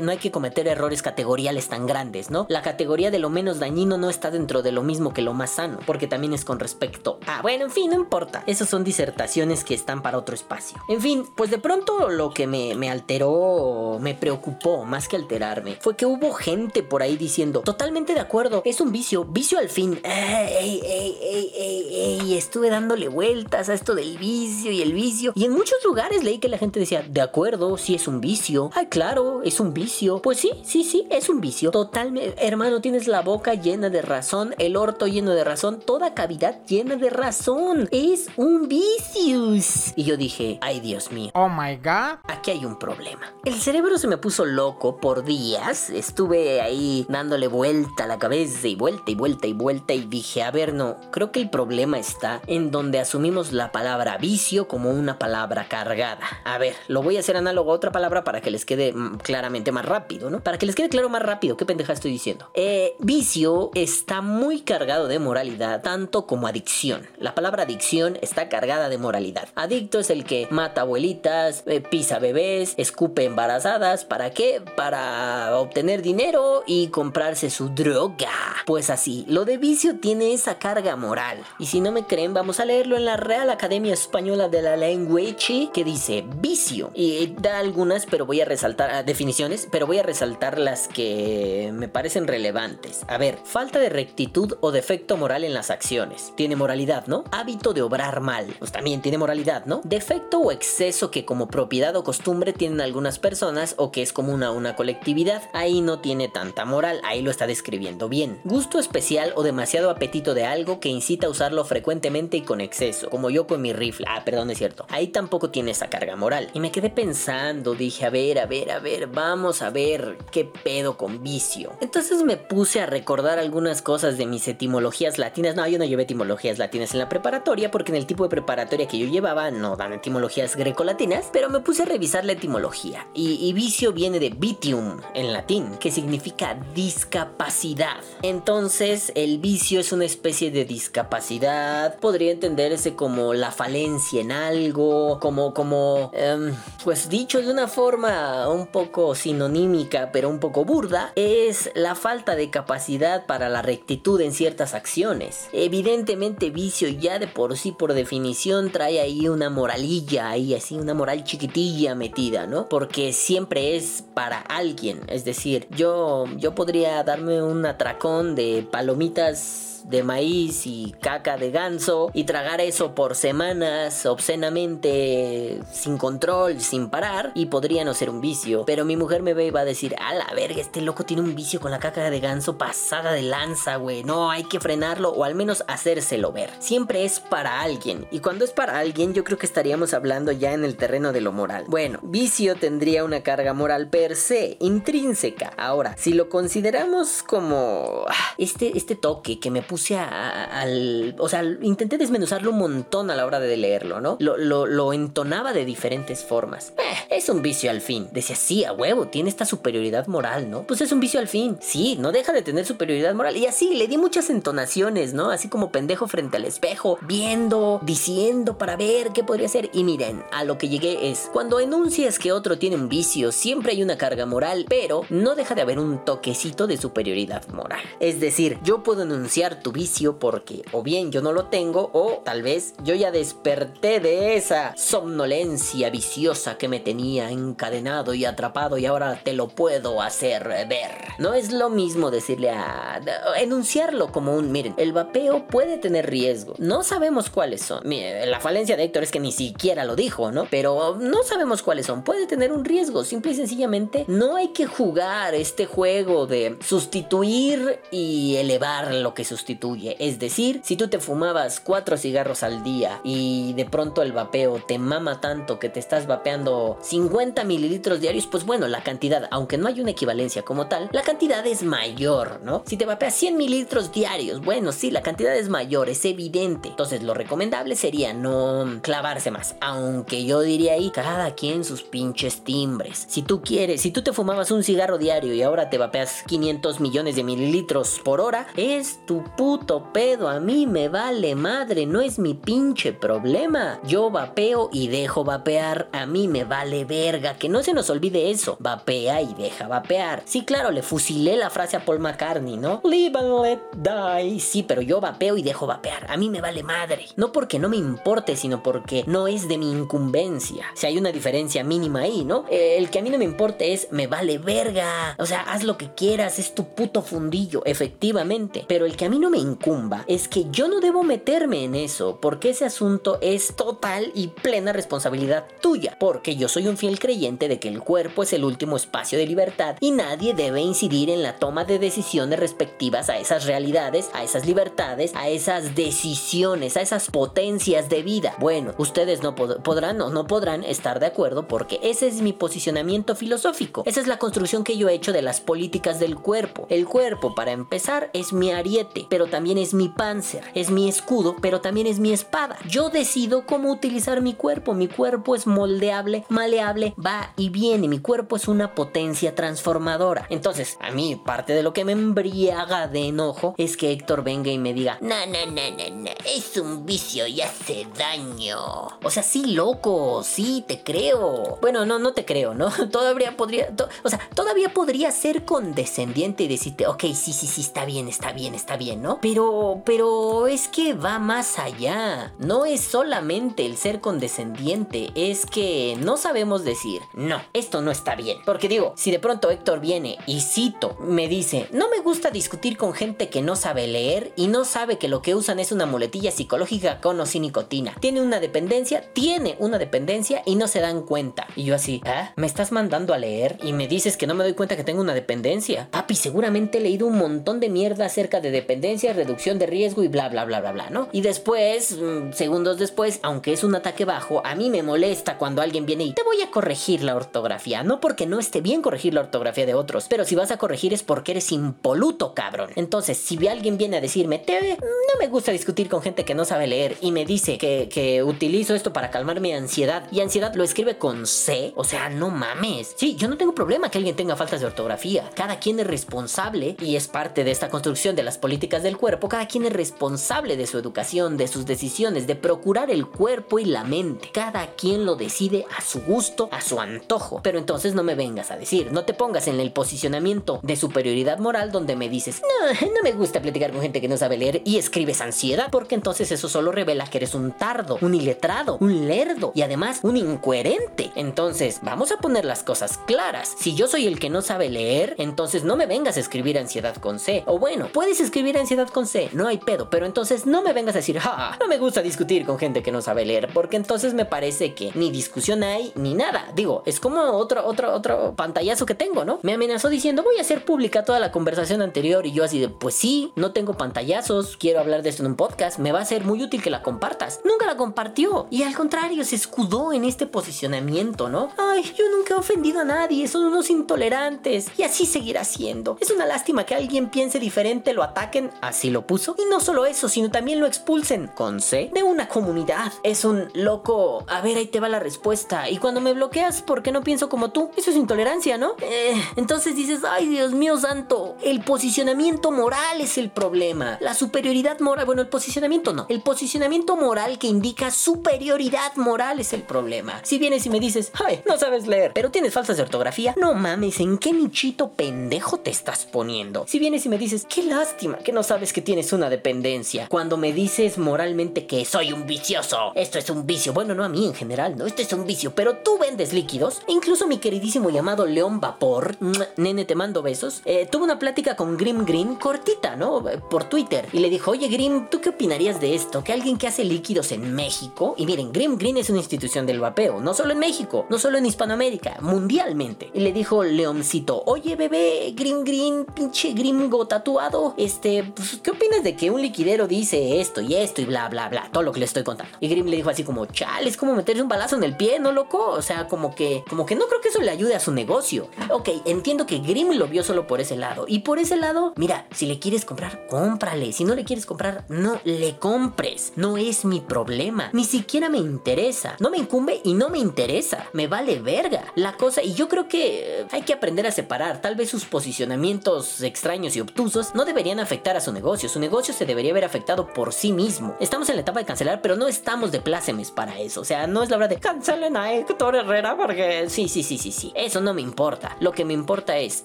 No hay que cometer errores categoriales tan grandes, ¿no? La categoría de lo menos dañino no está dentro de lo mismo que lo más sano. Porque también es con respecto a... Bueno, en fin, no importa. Esas son disertaciones que están para otro espacio. En fin, pues de pronto lo que me, alteró, me preocupó, más que alterarme, fue que hubo gente por ahí diciendo, totalmente de acuerdo, es un vicio, vicio al fin. Ey, ey, ey, ey, estuve dándole vueltas a esto del vicio y el vicio. Y en muchos lugares leí que la gente decía, de acuerdo, sí es un vicio. Ay, claro, es un vicio. Pues sí, sí, sí, es un vicio. Totalmente, hermano, tienes la boca llena de razón, el orto lleno de razón, toda cavidad llena de razón. Es un vicius. Y yo dije, ay Dios mío. Oh my god. Aquí hay un problema. El cerebro se me puso loco por días. Estuve ahí dándole vuelta a la cabeza y vuelta y vuelta y vuelta y dije, a ver, no, creo que el problema está en donde asumimos la palabra vicio como una palabra cargada. A ver, lo voy a hacer análogo a otra palabra para que les quede mm, claramente más rápido, ¿no? Para que les quede claro más rápido, ¿qué pendeja estoy diciendo? Eh, vicio está muy cargado de moralidad, tanto como adicción. La palabra adicción está cargada de moralidad. Adicto es el que mata abuelitas, eh, pisa bebés, escupe embarazadas. ¿Para qué? Para obtener dinero y comprarse su droga. Pues así, lo de vicio tiene esa carga moral. Y si no me creen, vamos a leerlo en la Real Academia Española de la Language, que dice vicio. Y da algunas, pero voy a resaltar ah, definiciones, pero voy a resaltar las que me parecen relevantes. A ver, falta de rectitud o defecto moral en las acciones. Tiene moralidad, ¿no? Hábito de obrar mal. Pues también tiene moralidad, ¿no? Defecto o exceso que como propiedad o costumbre tienen algunas personas o que es común a una colectividad. Ahí no tiene tanta moral, ahí lo está describiendo bien. Gusto especial o demasiado apetito de algo que incita a usarlo frecuentemente y con exceso, como yo con mi rifle. Ah, perdón, es cierto. Ahí tampoco tiene esa carga moral. Y me quedé pensando, dije, a ver, a ver, a ver, vamos a ver qué pedo con vicio. Entonces me puse a recordar algunas cosas de mis etimologías latinas. No, yo no llevé etimologías latinas en la preparatoria porque en el tipo de preparatoria que yo llevaba no dan etimologías grecolatinas, pero me puse a revisar la etimología. Y, y vicio viene de vitium en latín, que significa discapacidad. Entonces, el vicio es una especie de discapacidad. Podría entenderse como la falencia en algo, como, como, em, pues dicho de una forma un poco sinonímica, pero un poco burda, es la falta de capacidad para la rectitud en ciertas acciones. Evidentemente, vicio ya de por sí, por definición, trae ahí una moralilla, ahí así, una moral chiquitilla metida, ¿no? Porque siempre es para alguien. Es decir, yo, yo podría darme un atracón de palomitas de maíz y caca de ganso y tragar eso por semanas obscenamente sin control, sin parar y podría no ser un vicio. Pero mi mujer me ve y va a decir, a la verga, este loco tiene un vicio con la caca de ganso pasada de lanza, güey. No, hay que frenarlo o al menos hacérselo ver. Siempre es para alguien. Y cuando es para alguien, yo creo que estaríamos hablando ya en el terreno de lo moral. Bueno, vicio tendría una carga moral per se, intrínseca. Ahora, si lo consideramos como ah, este, este toque que me puse al... O sea, intenté desmenuzarlo un montón a la hora de leerlo, ¿no? Lo, lo- lo entonaba de diferentes formas. Eh, es un vicio al fin. Decía, sí, a huevo, tiene esta superioridad moral, ¿no? Pues es un vicio al fin. Sí, no deja de tener superioridad moral. Y así, le di muchas entonaciones, ¿no? Así como pendejo frente al espejo, viendo, diciendo para ver qué podría ser. Y miren, a lo que llegué es, cuando enuncias que otro tiene un vicio, siempre hay una carga moral, pero no deja de haber un toquecito de superioridad moral. Es decir, yo puedo enunciar tu vicio porque o bien yo no lo tengo o tal vez yo ya desperté de esa somnolencia viciosa que me tenía encadenado y atrapado y ahora te lo puedo hacer ver. No es lo mismo decirle a... enunciarlo como un, miren, el vapeo puede tener riesgo. No sabemos cuáles son. La falencia de Héctor es que ni siquiera lo dijo, ¿no? Pero no sabemos cuáles son. Puede tener un riesgo. Simple y sencillamente no hay que jugar este juego de sustituir y elevar lo que sustituye. Es decir, si tú te fumabas cuatro cigarros al día y de pronto el vapeo te mama tanto que te estás vapeando 50 mililitros diarios, pues bueno, la cantidad, aunque no hay una equivalencia como tal, la cantidad es mayor, ¿no? Si te vapeas 100 mililitros diarios, bueno, sí, la cantidad es mayor, es evidente. Entonces lo recomendable sería no clavarse más, aunque yo diría ahí, cada quien sus pinches timbres. Si tú quieres, si tú te fumabas un cigarro diario y ahora te vapeas 500 millones de mililitros por hora, es tu puto pedo, a mí me vale madre, no es mi pinche problema. Yo vapeo y dejo vapear, a mí me vale verga, que no se nos olvide eso, vapea y deja vapear. Sí, claro, le fusilé la frase a Paul McCartney, ¿no? Live and let die. Sí, pero yo vapeo y dejo vapear, a mí me vale madre. No porque no me importe, sino porque no es de mi incumbencia. Si hay una diferencia mínima ahí, ¿no? Eh, El que a mí no me importe es me vale verga. O sea, haz lo que quieras, es tu puto fundillo, efectivamente. Pero el que a mí no me incumba es que yo no debo meterme en eso, porque ese asunto es total y plena responsabilidad tuya. Porque yo soy un fiel creyente de que el cuerpo es el último espacio de libertad y nadie debe incidir en la toma de decisiones respectivas a esas realidades, a esas libertades, a esas decisiones, a esas potencias de vida. Bueno, ustedes no pod- podrán o no podrán estar de acuerdo porque ese es mi posicionamiento filosófico. Esa es la construcción que yo he hecho de las políticas del cuerpo. El cuerpo, para empezar, es mi ariete, pero también es mi panzer, es mi escudo, pero también es mi espada. Yo decido cómo utilizar mi cuerpo. Mi cuerpo es moldeable, maleable, va y viene. Mi cuerpo es una potencia transformadora. Entonces, a mí parte de lo que me embriaga de enojo es que Héctor venga y me diga, no, no, no, no, no, es un vicio y hace daño. O sea, sí, loco, sí, te creo. Bueno, no, no te creo, ¿no? Todavía podría, o sea, todavía podría ser condescendiente y decirte, ok, sí, sí, sí, está bien, está bien, está bien, Pero, pero es que va más allá. No es solamente el ser condescendiente, es que no sabemos decir, no, esto no está bien. Porque digo, si de pronto Héctor viene y cito, me dice, no me gusta discutir con gente que no sabe leer y no sabe que lo que usan es una muletilla psicológica con o sin nicotina. Tiene una dependencia, tiene una dependencia y no se dan cuenta. Y yo así, ¿ah? ¿Me estás mandando a leer y me dices que no me doy cuenta que tengo una dependencia? Papi, seguramente he leído un montón de mierda acerca de dependencia, reducción de riesgo y bla, bla, bla, bla, bla, ¿no? Y después, mm, segundos después, aunque es un ataque bajo, a mí me molesta cuando alguien viene y te voy a corregir la ortografía. No porque no esté bien corregir la ortografía de otros, pero si vas a corregir es porque eres impoluto, cabrón. Entonces, si alguien viene a decirme, te, no me gusta discutir con gente que no sabe leer y me dice que, que utilizo esto para calmar mi ansiedad y ansiedad lo escribe con C, o sea, no mames. Sí, yo no tengo problema que alguien tenga faltas de ortografía. Cada quien es responsable y es parte de esta construcción de las políticas del cuerpo. Cada quien es responsable de su educación, de sus decisiones, de procurar el cuerpo y la mente. Cada quien lo decide a su gusto, a su antojo. Pero entonces no me vengas a decir, no te pongas en el posicionamiento de superioridad moral donde me dices, no, no me gusta platicar con gente que no sabe leer y escribes ansiedad, porque entonces eso solo revela que eres un tardo, un iletrado, un lerdo y además un incoherente. Entonces, vamos a poner las cosas claras. Si yo soy el que no sabe leer, entonces no me vengas a escribir ansiedad con C. O bueno, puedes escribir ansiedad con C, no hay pedo, pero entonces no me vengas a decir, ja, no me gusta discutir con gente que no sabe leer, porque entonces me parece que ni discusión hay ni nada. Digo, es como otro, otro, otro pantallazo que tengo, ¿no? Me amenazó diciendo, voy a hacer pública toda la conversación anterior y yo así de, pues sí, no tengo pantallazos, quiero hablar de esto en un podcast, me va a ser muy útil que la compartas. Nunca la compartió y al contrario, se escudó en este posicionamiento, ¿no? Ay, yo nunca he ofendido a nadie, son unos intolerantes y así seguirá siendo. Es una lástima que alguien piense diferente, lo ataquen, así lo puso. Y no solo eso, sino también lo expulsen con C de una comunidad. Es un loco, a ver, ahí te va la respuesta. Y cuando me bloqueas porque no pienso como tú, eso es intolerancia, ¿no? Eh, entonces dices, ay Dios mío santo, el posicionamiento moral es el problema. La superioridad moral, bueno, el posicionamiento no. El posicionamiento moral que indica superioridad moral es el problema. Si vienes y me dices, ay, no sabes leer, pero tienes faltas de ortografía, no mames, ¿en qué nichito pendejo te estás poniendo? Si vienes y me dices, qué lástima que no sabes sabes que tienes una dependencia. Cuando me dices moralmente que soy un vicioso, esto es un vicio. Bueno, no a mí en general, no, esto es un vicio, pero tú vendes líquidos. Incluso mi queridísimo llamado León Vapor, nene, te mando besos, eh, tuvo una plática con Grim Green cortita, ¿no? Por Twitter. Y le dijo, oye Grim, ¿tú qué opinarías de esto? Que alguien que hace líquidos en México, y miren, Grim Green es una institución del vapeo, no solo en México, no solo en Hispanoamérica, mundialmente. Y le dijo Leoncito, oye bebé, Grim Green, pinche gringo tatuado, este, pues, ¿qué opinas de que un liquidero dice esto y esto y bla, bla, bla? Todo lo que le estoy contando. Y Grim le dijo así como, chale, es como meterse un balazo en el pie, ¿no, loco? O sea, como que, como que no creo que eso le ayude a su negocio. Ok, entiendo que Grim lo vio solo por ese lado. Y por ese lado, mira, si le quieres comprar, cómprale. Si no le quieres comprar, no le compres. No es mi problema. Ni siquiera me interesa. No me incumbe y no me interesa. Me vale verga. La cosa, y yo creo que hay que aprender a separar. Tal vez sus posicionamientos extraños y obtusos no deberían afectar a su negocio. Su negocio se debería haber afectado por sí mismo. Estamos en la etapa de cancelar, pero no estamos de plácemes para eso. O sea, no es la hora de cancelen a Héctor Herrera porque sí, sí, sí, sí, sí. Eso no me importa. Lo que me importa es,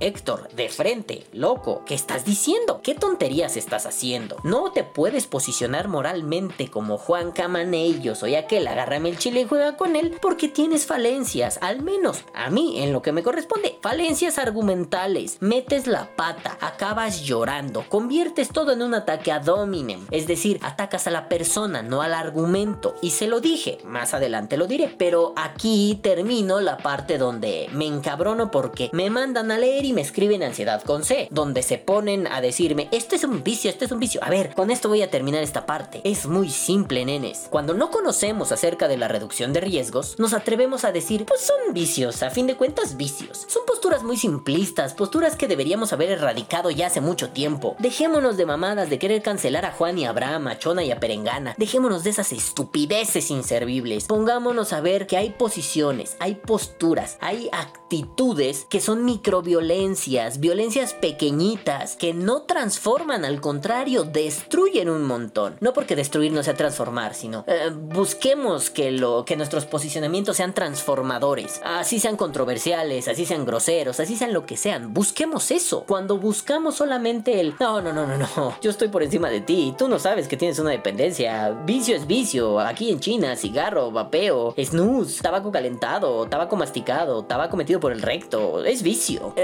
Héctor, de frente, loco, ¿qué estás diciendo? ¿Qué tonterías estás haciendo? No te puedes posicionar moralmente como Juan Camaney, yo soy aquel, agárrame el chile y juega con él, porque tienes falencias, al menos a mí, en lo que me corresponde, falencias argumentales. Metes la pata, acabas llorando, conviertes todo en un ataque a dominem, es decir, atacas a la persona, no al argumento. Y se lo dije, más adelante lo diré, pero aquí termino la parte donde me encabrono porque me mandan a leer y me escriben ansiedad con C, donde se ponen a decirme, este es un vicio, este es un vicio. A ver, con esto voy a terminar esta parte. Es muy simple, nenes. Cuando no conocemos acerca de la reducción de riesgos, nos atrevemos a decir, pues son vicios, a fin de cuentas vicios. Son posturas muy simplistas, posturas que deberíamos haber erradicado ya hace mucho tiempo. Dejémonos de mamadas de querer cancelar a Juan y a Abraham, a Chona y a Perengana. Dejémonos de esas estupideces inservibles. Pongámonos a ver que hay posiciones, hay posturas, hay actitudes que son microviolencias, violencias pequeñitas, que no transforman, al contrario, destruyen un montón. No porque destruir no sea transformar, sino eh, busquemos que, lo, que nuestros posicionamientos sean transformadores, así sean controversiales, así sean groseros, así sean lo que sean. Busquemos eso. Cuando buscamos solamente el no, no, no, no, no, yo estoy por encima de ti, tú no sabes que tienes una dependencia. Vicio es vicio. Aquí en China, cigarro, vapeo, snooze, tabaco calentado, tabaco masticado, tabaco metido por el recto, es vicio.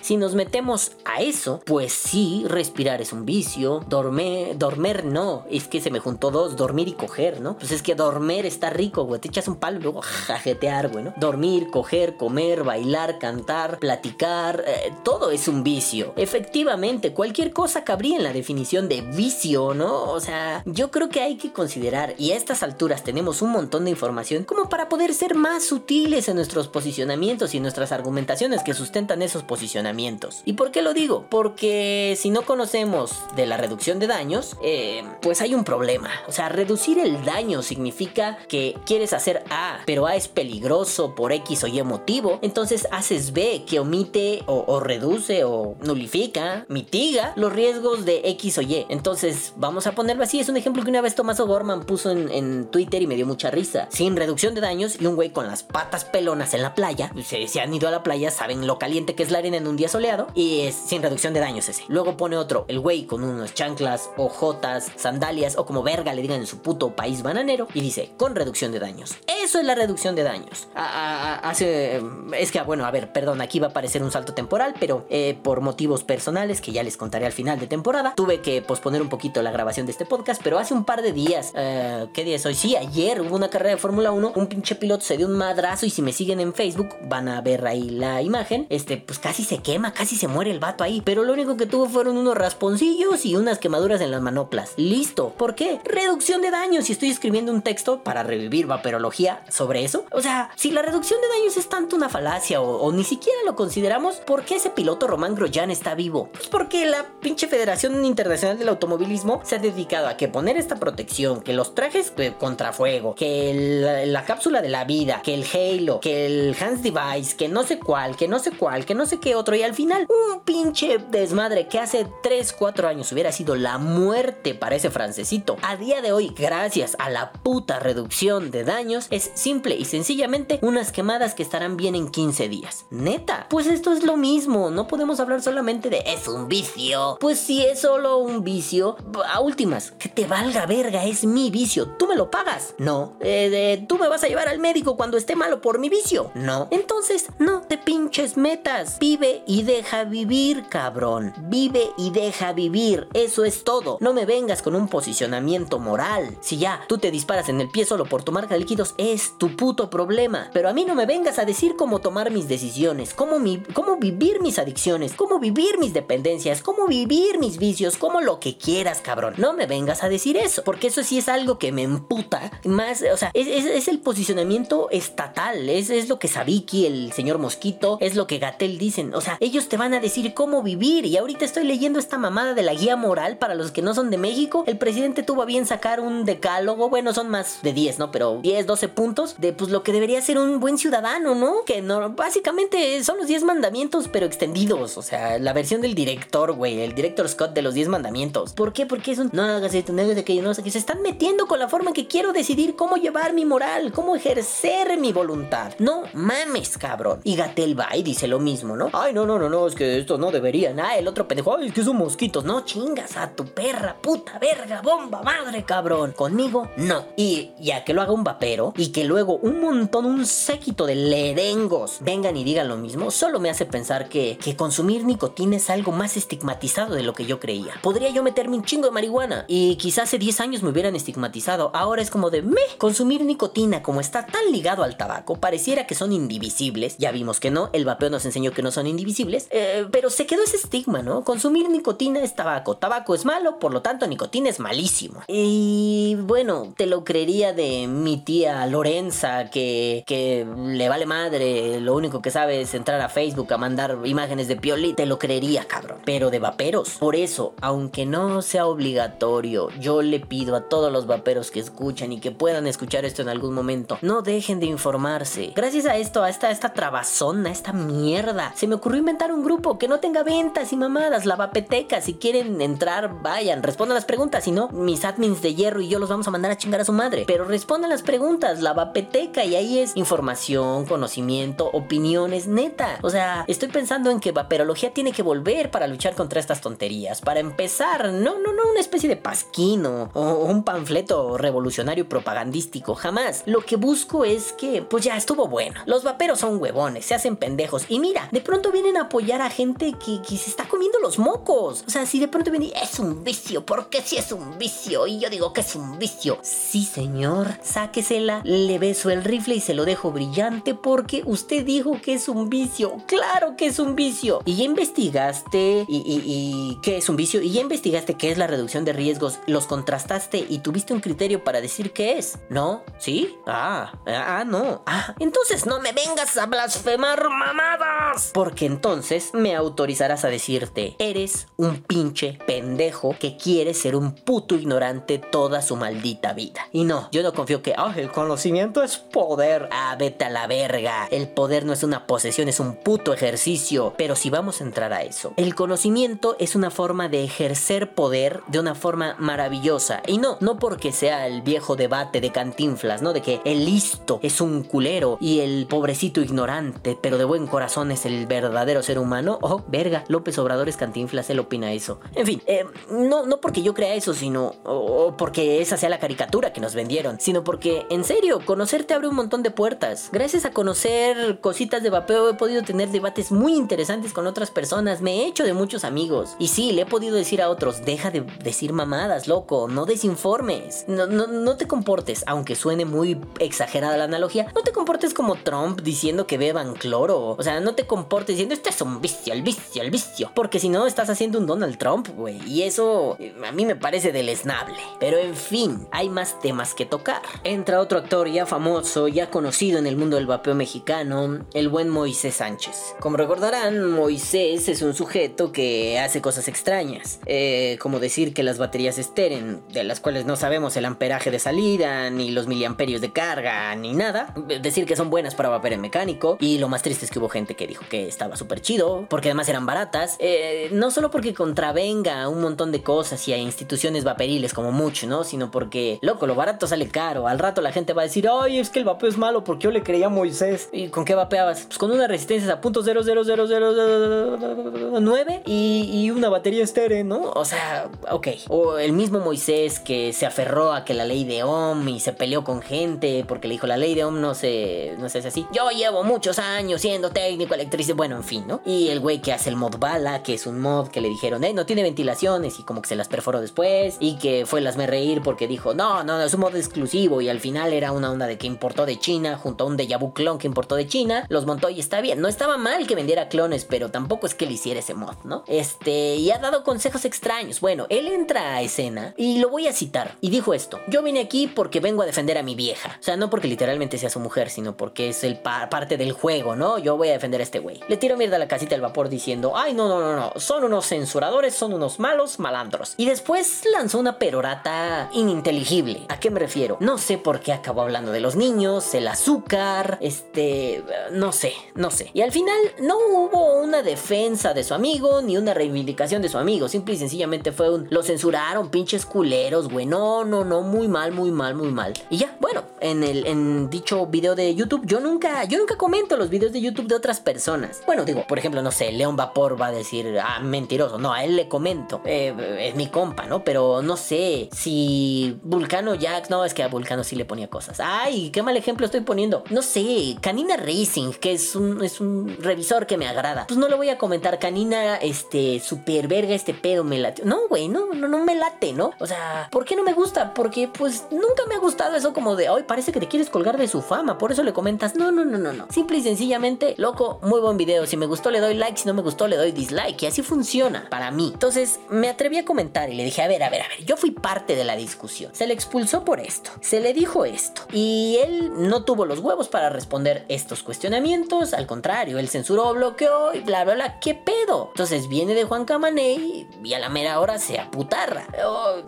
Si nos metemos a eso, pues sí, respirar es un vicio, dormir, dormir no, es que se me juntó dos, dormir y coger, ¿no? Pues es que dormir está rico, güey, te echas un palo y luego jajetear, güey, ¿no? Dormir, coger, comer, bailar, cantar, platicar, eh, todo es un vicio. Efectivamente, cualquier cosa cabría en la definición de vicio, ¿no? O sea, yo creo que hay que considerar, y a estas alturas tenemos un montón de información como para poder ser más sutiles en nuestros posicionamientos y nuestras argumentaciones que sustentan esos posicionamientos. ¿Y por qué lo digo? Porque si no conocemos de la reducción de daños, eh, pues hay un problema. O sea, reducir el daño significa que quieres hacer A, pero A es peligroso por X o Y motivo. Entonces haces B, que omite o, o reduce o nulifica, mitiga los riesgos de X o Y. Entonces, vamos a ponerlo así. Es un ejemplo que una vez Tomás O'Gorman puso en, Twitter y me dio mucha risa. Sin reducción de daños y un güey con las patas pelonas en la playa. Se, se han ido a la playa, saben lo caliente que es la arena en un día soleado. Y es sin reducción de daños ese. Luego pone otro, el güey con unas chanclas, ojotas, sandalias o como verga le digan en su puto país bananero. Y dice, con reducción de daños. Eso es la reducción de daños. Hace, es que, bueno, a ver, perdón, aquí va a aparecer un salto temporal, pero eh, por motivos personales que ya les contaré al final de temporada, tuve que posponer un poquito la grabación de este podcast, pero hace un par de días, eh, ¿qué día es hoy? Sí, ayer hubo una carrera de Fórmula 1, un pinche piloto se dio un madrazo y si me siguen en Facebook van a ver ahí la imagen, este, pues casi se quema, casi se muere el vato ahí, pero lo único que tuvo fueron unos rasponcillos y unas quemaduras en las manoplas. Listo. ¿Por qué? Reducción de daños. Y estoy escribiendo un texto para revivir vaporología sobre eso. O sea, si la reducción de daños es tanto una falacia o, ni siquiera lo consideramos, ¿por qué ese piloto Román Grosjean está vivo? Pues porque la pinche Federación Internacional del Automovilismo se ha dedicado a que poner esta protección, que los trajes de contrafuego, que la cápsula de la vida, que el Halo, que el Hans Device, que no sé cuál, que no sé cuál, que no sé qué otro. Y al final, un pinche desmadre que hace 3, 4 años hubiera sido la muerte para ese francesito. A día de hoy, gracias a la puta reducción de daños, es simple y sencillamente unas quemadas que estarán bien en 15 días. Neta, pues esto es lo mismo. No podemos hablar solamente de es un vicio. Pues si es solo un vicio. A últimas, que te valga verga, es mi vicio. ¿Tú me lo pagas? No. Eh, de- ¿Tú me vas a llevar al médico cuando esté malo por mi vicio? No. Entonces, no te pinches metas. Vive y deja vivir, cabrón. Vive y deja vivir. Eso es todo. No me vengas con un posicionamiento moral. Si ya tú te disparas en el pie solo por de líquidos, es tu puto problema. Pero a mí no me vengas a decir cómo tomar mis decisiones, cómo, cómo vivir mis adicciones, cómo vivir mis dependencias, cómo vivir mis vicios, cómo lo que quieras, cabrón. No me vengas a decir eso, porque eso sí es algo que me emputa. Más, o sea, es, es- es el posicionamiento estatal, es, es lo que Sabiki, el señor Mosquito, es lo que Gatel dicen. O sea, ellos te van a decir cómo vivir. Y ahorita estoy leyendo esta mamada de la guía moral para los que no son de México. El presidente tuvo a bien sacar un decálogo, bueno, son más de 10, ¿no? Pero 10, 12 puntos de pues lo que debería ser un buen ciudadano, ¿no? Que no, básicamente son los 10 mandamientos, pero extendidos. O sea, la versión del director, güey, el director Scott de los 10 mandamientos. ¿Por qué? Porque es un no hagas esto, no hagas aquello, no sé qué. Se están metiendo con la forma en que quiero decidir cómo llevar mi moral, cómo ejercer mi voluntad. No mames, cabrón. Y Gatel va y dice lo mismo, ¿no? Ay, no, no, no, no, es que esto no deberían. Ah, el otro pendejo, ay, es que son mosquitos. No chingas a tu perra, puta verga, bomba, madre, cabrón. Conmigo, no. Y ya que lo haga un vapero y que luego un montón, un séquito de lerengos vengan y digan lo mismo, solo me hace pensar que, que consumir nicotina es algo más estigmatizado de lo que yo creía. Podría yo meterme un chingo de marihuana y quizás hace 10 años me hubieran estigmatizado. Ahora es como de me. Consumir nicotina, como está tan ligado al tabaco, pareciera que son indivisibles. Ya vimos que no, el vapeo nos enseñó que no son indivisibles. eh, pero se quedó ese estigma, ¿no? Consumir nicotina es tabaco. Tabaco es malo, por lo tanto, nicotina es malísimo. Y bueno, te lo creería de mi tía Lorenza, que, que le vale madre. Lo único que sabe es entrar a Facebook a mandar imágenes de pioli. Te lo creería, cabrón. Pero de vaperos. Por eso, aunque no sea obligatorio, yo le pido a todos los vaperos que escuchan y que puedan escuchar esto en algún momento, no dejen de informarse. Gracias a esto, a esta, esta trabazona, a esta mierda, se me ocurrió inventar un grupo que no tenga ventas y mamadas, la vapeteca. Si quieren entrar, vayan, respondan las preguntas. Si no, mis admins de hierro y yo los vamos a mandar a chingar a su madre. Pero respondan las preguntas, la vapeteca, y ahí es información, conocimiento, opiniones, neta. O sea, estoy pensando en que vaperología tiene que volver para luchar contra estas tonterías. Para empezar, no, no, no, una especie de pasquino o un panfleto revolucionario propagandístico, jamás. Lo que busco es que, pues ya estuvo bueno. Los vaperos son huevones, se hacen pendejos. Y mira, de pronto vienen a apoyar a gente que, se está comiendo los mocos. O sea, si de pronto viene, es un vicio, porque si es un vicio. Y yo digo que es un vicio. Sí, señor, sáquesela, le beso el rifle y se lo dejo brillante porque usted dijo que es un vicio. Claro que es un vicio. Y ya investigaste y, y qué es un vicio. Y ya investigaste qué es la reducción de riesgos. Los contrastaste y tuviste un criterio para decir qué es. ¿No? ¿Sí? Ah, ah, no. Ah, entonces no me vengas a blasfemar mamadas. Porque entonces me autorizarás a decirte, eres un pinche pendejo que quiere ser un puto ignorante toda su maldita vida. Y no, yo no confío que, ah, el conocimiento es poder. Ah, vete a la verga. El poder no es una posesión, es un puto ejercicio. Pero si vamos a entrar a eso, el conocimiento es una forma de ejercer poder de una forma maravillosa. Y no, no porque sea el viejo debate de cantinflas, ¿no? De que el listo es un culero y el pobrecito ignorante, pero de buen corazón es el verdadero ser humano. Oh, verga, López Obrador es cantinflas, él opina eso. En fin, eh, no, no porque yo crea eso, sino o, o porque esa sea la caricatura que nos vendieron, sino porque, en serio, conocer te abre un montón de puertas. Gracias a conocer cositas de vapeo he podido tener debates muy interesantes con otras personas, me he hecho de muchos amigos. Y sí, le he podido decir a otros, deja de decir mamadas, loco, no desinformes. No, no, no te comportes, aunque suene muy exagerada la analogía, no te comportes como Trump diciendo que beban cloro. O sea, no te comportes diciendo, esto es un vicio, el vicio, el vicio. Porque si no, estás haciendo un Donald Trump, güey. Y eso eh, a mí me parece deleznable. Pero en fin, hay más temas que tocar. Entra otro actor ya famoso, ya conocido en el mundo del vapeo mexicano, el buen Moisés Sánchez. Como recordarán, Moisés es un sujeto que hace cosas extrañas. Eh, como decir que las baterías esteren, de las cuales no sabemos el amperaje de salida, ni los miliamperios de carga, ni nada. Decir que son buenas para en mecánico. Y lo más triste es que hubo gente que dijo que estaba súper chido, porque además eran baratas. Eh, no solo porque contravenga a un montón de cosas y a instituciones vaporiles como mucho, ¿no? Sino porque, loco, lo barato sale caro. Al rato la gente va a decir, ay, es que el vapeo es malo porque yo le creía a Moisés. ¿Y con qué vapeabas? Pues con una resistencia a punto 00009 y, y una batería Estere, ¿no? O sea, ok. O el mismo Moisés que se aferró a que la ley de Ohm y se peleó con gente porque le dijo la ley de Ohm no se, no se hace así. Yo llevo muchos años siendo técnico electricista, bueno, en fin, ¿no? Y el güey que hace el mod bala, que es un mod que le dijeron, eh, no tiene ventilaciones y como que se las perforó después y que fue las me reír porque dijo, no, no, no, es un mod exclusivo y al final era una onda de que importó de China junto a un Deja Vu clon que importó de China, los montó y está bien. No estaba mal que vendiera clones, pero tampoco es que le hiciera ese mod, ¿no? Este, y ha dado consejos extraños. Bueno, él entra a escena y lo voy a citar. Y dijo esto, yo vine aquí porque vengo a defender a mi vieja. O sea, no porque literalmente sea su mujer, sino porque es el pa- parte del juego, ¿no? Yo voy a defender a este güey. Le tiro mierda a la casita del vapor diciendo, ay, no, no, no, no, son unos censuradores, son unos malos malandros. Y después lanzó una perorata ininteligible. ¿A qué me refiero? No sé por qué acabó hablando de los niños, el azúcar, este, no sé, no sé. Y al final no hubo una defensa de su amigo ni una reivindicación de su amigo. Simple y sencillamente fue un, lo censuraron, pinches culeros, güey. No, no, no, muy mal, muy mal, muy mal. Y ya, bueno, en el en dicho video de YouTube, yo nunca, yo nunca comento los videos de YouTube de otras personas. Bueno, digo, por ejemplo, no sé, León Vapor va a decir, ah, mentiroso. No, a él le comento. Eh, es mi compa, ¿no? Pero no sé si Vulcano Jack, no, es que a Vulcano sí le ponía cosas. Ay, qué mal ejemplo estoy poniendo. No sé, Canina Racing, que es un, es un revisor que me agrada. Pues no le voy a comentar, Canina, este, super verga, este pedo me late. No, güey, no, no, no me late, ¿no? O sea, ¿por qué no me gusta? Porque pues nunca me ha gustado eso como de, hoy parece que te quieres colgar de su fama, por eso le comentas, no, no, no, no, no. Simple y sencillamente, loco, muy buen video. Si me gustó le doy like, si no me gustó le doy dislike. Y así funciona para mí. Entonces me atreví a comentar y le dije, a ver, a ver, a ver, yo fui parte de la discusión. Se le expulsó por esto, se le dijo esto. Y él no tuvo los huevos para responder estos cuestionamientos. Al contrario, él censuró, bloqueó y bla, bla, bla. ¿Qué pedo? Entonces viene de Juan Camaney y a la mera hora se aputarra.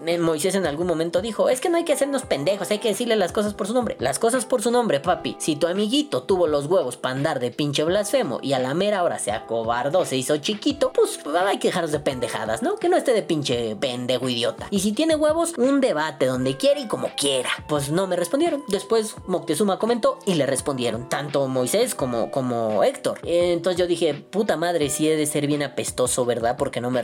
Eh, Moisés en algún momento dijo, es que no hay que hacernos pendejos, hay que decirle las cosas por su nombre. Las cosas por su nombre, papi. Si tu amiguito tuvo los huevos para andar de pinche blasfemo y a la mera hora se acobardó, se hizo chiquito, pues hay que dejarnos de pendejadas, ¿no? Que no esté de pinche pendejo idiota. Y si tiene huevos, un debate donde quiera y como quiera. Pues no me respondieron. Después Moctezuma comentó y le respondieron. Tanto Moisés como, como Héctor. Entonces yo dije, puta madre, si he de ser bien apestoso, ¿verdad? Porque no me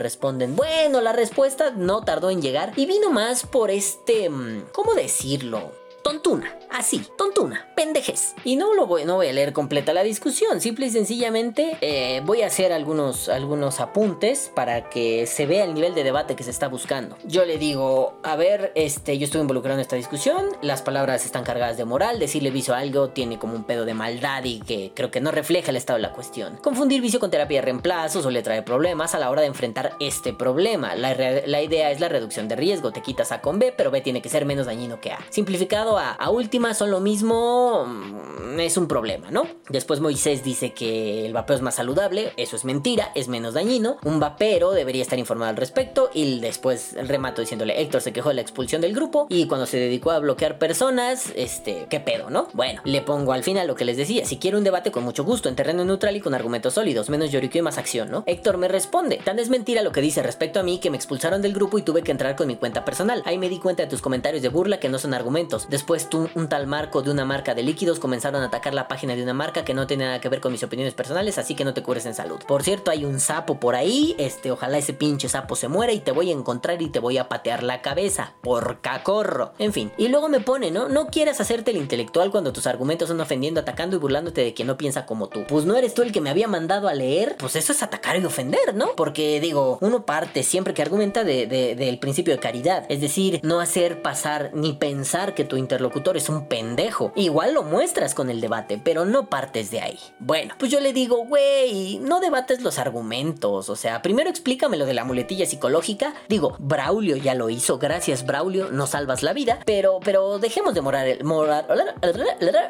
Bueno, la respuesta no tardó en llegar y vino más por este... mm, ¿Cómo decirlo? Tontuna, así, tontuna, pendejes. Y no lo voy, no voy a leer completa la discusión, simple y sencillamente eh, voy a hacer algunos, algunos apuntes para que se vea el nivel de debate que se está buscando. Yo le digo, a ver, este, yo estuve involucrado en esta discusión, las palabras están cargadas de moral, decirle vicio a algo tiene como un pedo de maldad y que creo que no refleja el estado de la cuestión. Confundir vicio con terapia de reemplazo suele traer problemas a la hora de enfrentar este problema. La, la idea es la reducción de riesgo, te quitas A con B, pero B tiene que ser menos dañino que A. Simplificado a, a última son lo mismo, mm, es un problema, ¿no? Después Moisés dice que el vapeo es más saludable, eso es mentira, es menos dañino. Un vapero debería estar informado al respecto y después remato diciéndole Héctor se quejó de la expulsión del grupo y cuando se dedicó a bloquear personas, este, qué pedo, ¿no? Bueno, le pongo al final lo que les decía, si quiero un debate con mucho gusto, en terreno neutral y con argumentos sólidos, menos lloriqueo y más acción, ¿no? Héctor me responde, tan es mentira lo que dice respecto a mí que me expulsaron del grupo y tuve que entrar con mi cuenta personal. Ahí me di cuenta de tus comentarios de burla que no son argumentos. Después tú, un tal Marco de una marca de líquidos comenzaron a atacar la página de una marca que no tiene nada que ver con mis opiniones personales, así que no te cures en salud. Por cierto, hay un sapo por ahí, este, ojalá ese pinche sapo se muera y te voy a encontrar y te voy a patear la cabeza, por cacorro. En fin, y luego me pone, ¿no? No quieras hacerte el intelectual cuando tus argumentos son ofendiendo, atacando y burlándote de quien no piensa como tú. Pues no eres tú el que me había mandado a leer, pues eso es atacar y ofender, ¿no? Porque digo, uno parte siempre que argumenta de- de- del principio de caridad, es decir, no hacer pasar ni pensar que tu interlocutor es un pendejo. Igual lo muestras con el debate, pero no partes de ahí. Bueno, pues yo le digo, güey, no debates los argumentos, o sea, primero explícame lo de la muletilla psicológica. Digo, Braulio ya lo hizo, gracias Braulio, no salvas la vida, pero, pero dejemos de morar el morar.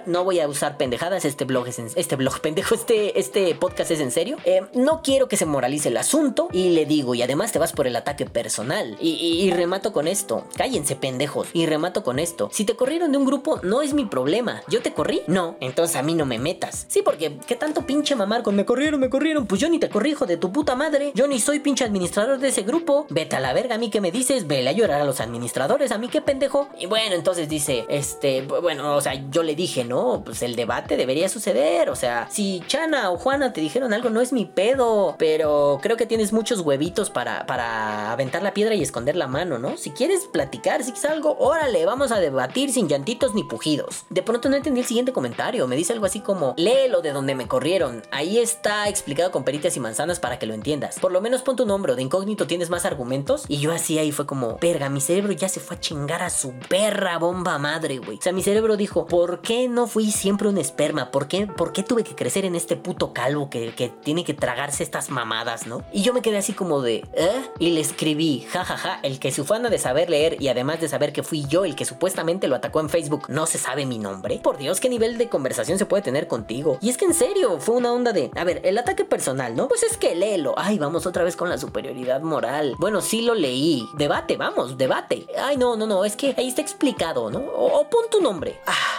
No voy a usar pendejadas, este blog es en- este blog pendejo, este, este podcast es en serio. Eh, no quiero que se moralice el asunto y le digo, y además te vas por el ataque personal. Y, y- y remato con esto, cállense pendejos, y remato con esto. Si te corrieron de un grupo, no es mi problema. ¿Yo te corrí? No, entonces a mí no me metas. Sí, porque ¿qué tanto pinche mamar con me corrieron, me corrieron? Pues yo ni te corrijo de tu puta madre. Yo ni soy pinche administrador de ese grupo. Vete a la verga, a mí que me dices, vele a llorar a los administradores, a mí qué pendejo. Y bueno, entonces dice, este, bueno, o sea, yo le dije, no, pues el debate debería suceder. O sea, si Chana o Juana te dijeron algo, no es mi pedo. Pero creo que tienes muchos huevitos para, para aventar la piedra y esconder la mano, ¿no? Si quieres platicar, si quieres algo, órale, vamos a debatir sin llantitos ni pujidos. De pronto no entendí el siguiente comentario. Me dice algo así como, léelo de donde me corrieron. Ahí está explicado con peritas y manzanas para que lo entiendas. Por lo menos pon tu nombre, de incógnito tienes más argumentos. Y yo así ahí fue como, verga, mi cerebro ya se fue a chingar a su perra bomba madre, güey. O sea, mi cerebro dijo, ¿por qué no fui siempre un esperma? ¿Por qué, por qué tuve que crecer en este puto calvo que, tiene que tragarse estas mamadas, no? Y yo me quedé así como de, ¿eh? Y le escribí, jajaja, el que se ufana de saber leer y además de saber que fui yo el que supuestamente lo atacó en Facebook, no se sabe mi nombre. Por Dios, qué nivel de conversación se puede tener contigo. Y es que en serio, fue una onda de, a ver, el ataque personal, ¿no? Pues es que léelo. Ay, vamos otra vez con la superioridad moral. Bueno, sí lo leí. Debate, vamos, debate. Ay, no, no, no, es que ahí está explicado, ¿no? O, o pon tu nombre. Ah.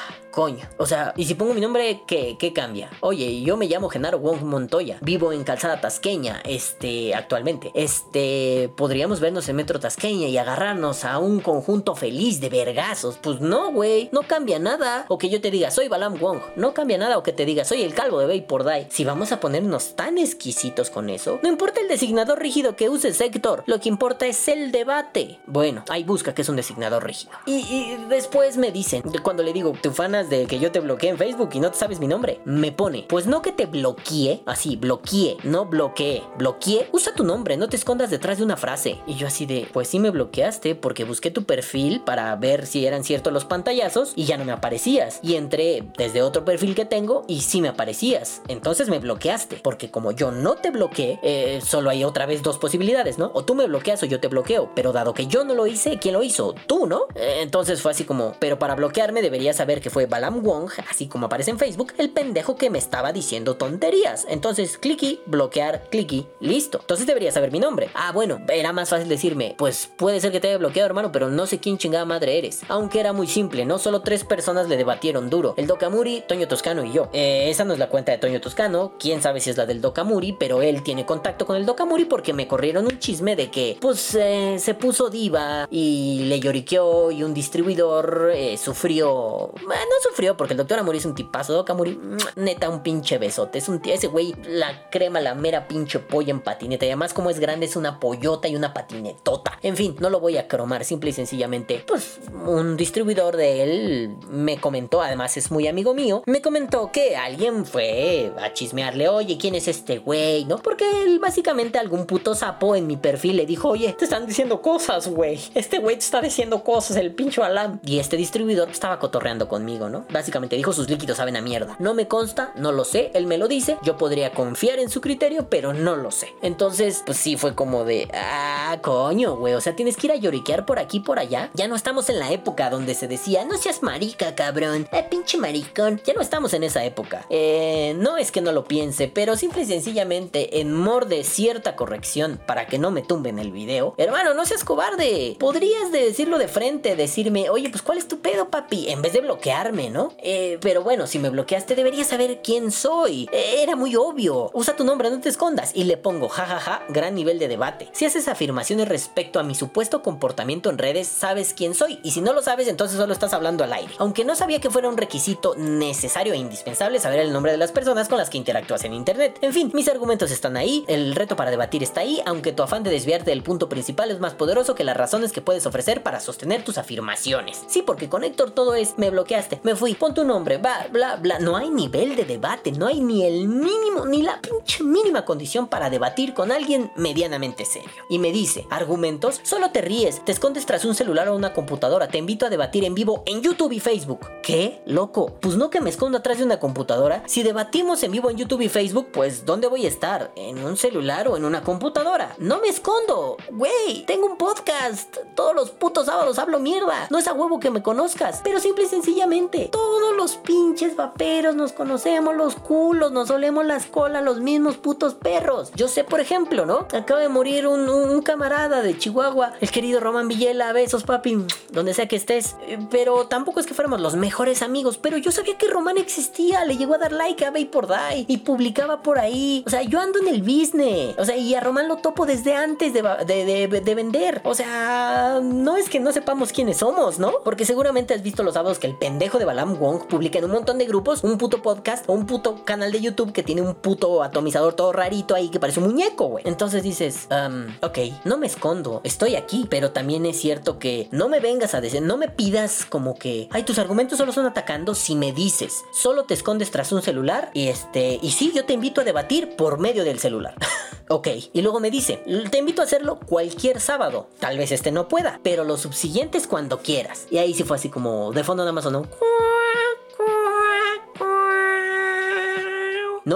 O sea, y si pongo mi nombre, ¿qué, ¿qué cambia? Oye, yo me llamo Genaro Wong Montoya. Vivo en Calzada Tasqueña, este, actualmente. Este, podríamos vernos en Metro Tasqueña y agarrarnos a un conjunto feliz de vergazos. Pues no, güey. No cambia nada. O que yo te diga, soy Balam Wong. No cambia nada. O que te diga, soy el calvo de Vapor Die. Si vamos a ponernos tan exquisitos con eso, no importa el designador rígido que uses, Héctor. Lo que importa es el debate. Bueno, ahí busca que es un designador rígido. Y, y después me dicen, cuando le digo, te de que yo te bloqueé en Facebook y no te sabes mi nombre. Me pone, pues no que te bloqueé, así, bloqueé, no bloqueé, bloqueé. Usa tu nombre, no te escondas detrás de una frase. Y yo así de, pues sí me bloqueaste porque busqué tu perfil para ver si eran ciertos los pantallazos y ya no me aparecías. Y entré desde otro perfil que tengo y sí me aparecías. Entonces me bloqueaste, porque como yo no te bloqueé, eh, solo hay otra vez dos posibilidades, ¿no? O tú me bloqueas o yo te bloqueo. Pero dado que yo no lo hice, ¿quién lo hizo? Tú, ¿no? Eh, entonces fue así como, pero para bloquearme deberías saber que fue Balam Wong, así como aparece en Facebook, el pendejo que me estaba diciendo tonterías. Entonces, clicky, bloquear, clicky, listo. Entonces deberías saber mi nombre. Ah, bueno, era más fácil decirme, pues puede ser que te haya bloqueado, hermano, pero no sé quién chingada madre eres. Aunque era muy simple, no solo tres personas le debatieron duro. El Dokamuri, Toño Toscano y yo. Eh, esa no es la cuenta de Toño Toscano, quién sabe si es la del Dokamuri, pero él tiene contacto con el Dokamuri porque me corrieron un chisme de que, pues, eh, se puso diva y le lloriqueó y un distribuidor eh, sufrió... eh, no sufrió porque el doctor Amuri es un tipazo. Doc Amuri, neta, un pinche besote. Es un ese güey, la crema, la mera pinche polla en patineta. Y además, como es grande, es una pollota y una patinetota. En fin, no lo voy a cromar, simple y sencillamente. Pues un distribuidor de él me comentó, además es muy amigo mío, me comentó que alguien fue a chismearle, oye, ¿quién es este güey? ¿No? Porque él básicamente algún puto sapo en mi perfil le dijo, oye, te están diciendo cosas, güey. Este güey te está diciendo cosas, el pincho Alam. Y este distribuidor estaba cotorreando conmigo, Básicamente dijo, sus líquidos saben a mierda. No me consta, no lo sé, él me lo dice, yo podría confiar en su criterio, pero no lo sé. Entonces, pues sí, fue como de, ah, coño, güey, o sea, tienes que ir a lloriquear por aquí, por allá. Ya no estamos en la época donde se decía, no seas marica, cabrón, eh, pinche maricón. Ya no estamos en esa época. Eh, no es que no lo piense, pero simple y sencillamente, en mor de cierta corrección, para que no me tumben el video, hermano, no seas cobarde. Podrías de decirlo de frente, decirme, oye, pues ¿cuál es tu pedo, papi? En vez de bloquearme, ¿no? Eh, pero bueno, si me bloqueaste, deberías saber quién soy. Eh, Era muy obvio. Usa tu nombre, no te escondas. Y le pongo, jajaja, gran nivel de debate. Si haces afirmaciones respecto a mi supuesto comportamiento en redes, sabes quién soy. Y si no lo sabes, entonces solo estás hablando al aire. Aunque no sabía que fuera un requisito necesario e indispensable saber el nombre de las personas con las que interactúas en internet. En fin, mis argumentos están ahí, el reto para debatir está ahí, aunque tu afán de desviarte del punto principal es más poderoso que las razones que puedes ofrecer para sostener tus afirmaciones. Sí, porque con Héctor todo es, me bloqueaste, me fui, pon tu nombre, bla, bla, bla. No hay nivel de debate, no hay ni el mínimo, ni la pinche mínima condición para debatir con alguien medianamente serio. Y me dice, argumentos, solo te ríes, te escondes tras un celular o una computadora, te invito a debatir en vivo en YouTube y Facebook. ¿Qué? Loco, pues no que me escondo atrás de una computadora. Si debatimos en vivo en YouTube y Facebook, pues ¿dónde voy a estar? ¿En un celular o en una computadora? No me escondo. Güey, tengo un podcast. Todos los putos sábados hablo mierda. No es a huevo que me conozcas, pero simple y sencillamente, todos los pinches vaperos nos conocemos los culos, nos olemos las colas, los mismos putos perros. Yo sé, por ejemplo, ¿no? Acaba de morir un, camarada de Chihuahua, el querido Román Villela, besos papi, donde sea que estés. Eh, Pero tampoco es que fuéramos los mejores amigos, pero yo sabía que Román existía, le llegó a dar like a por Die y publicaba por ahí. O sea, yo ando en el business. O sea, y a Román lo topo desde antes de, de, de- de vender. O sea, no es que no sepamos quiénes somos, ¿no? Porque seguramente has visto los sábados que el pendejo de Balam Wong publica en un montón de grupos un puto podcast o un puto canal de YouTube que tiene un puto atomizador todo rarito ahí que parece un muñeco, güey. Entonces dices, "Am, ok, no me escondo, estoy aquí, pero también es cierto que no me vengas a decir, no me pidas como que, ay, tus argumentos solo son atacando si me dices, solo te escondes tras un celular y este, y sí, yo te invito a debatir por medio del celular. ok, y luego me dice, te invito a hacerlo cualquier sábado, tal vez este no pueda, pero los subsiguientes cuando quieras. Y ahí sí fue así como, de fondo nada más sonó. No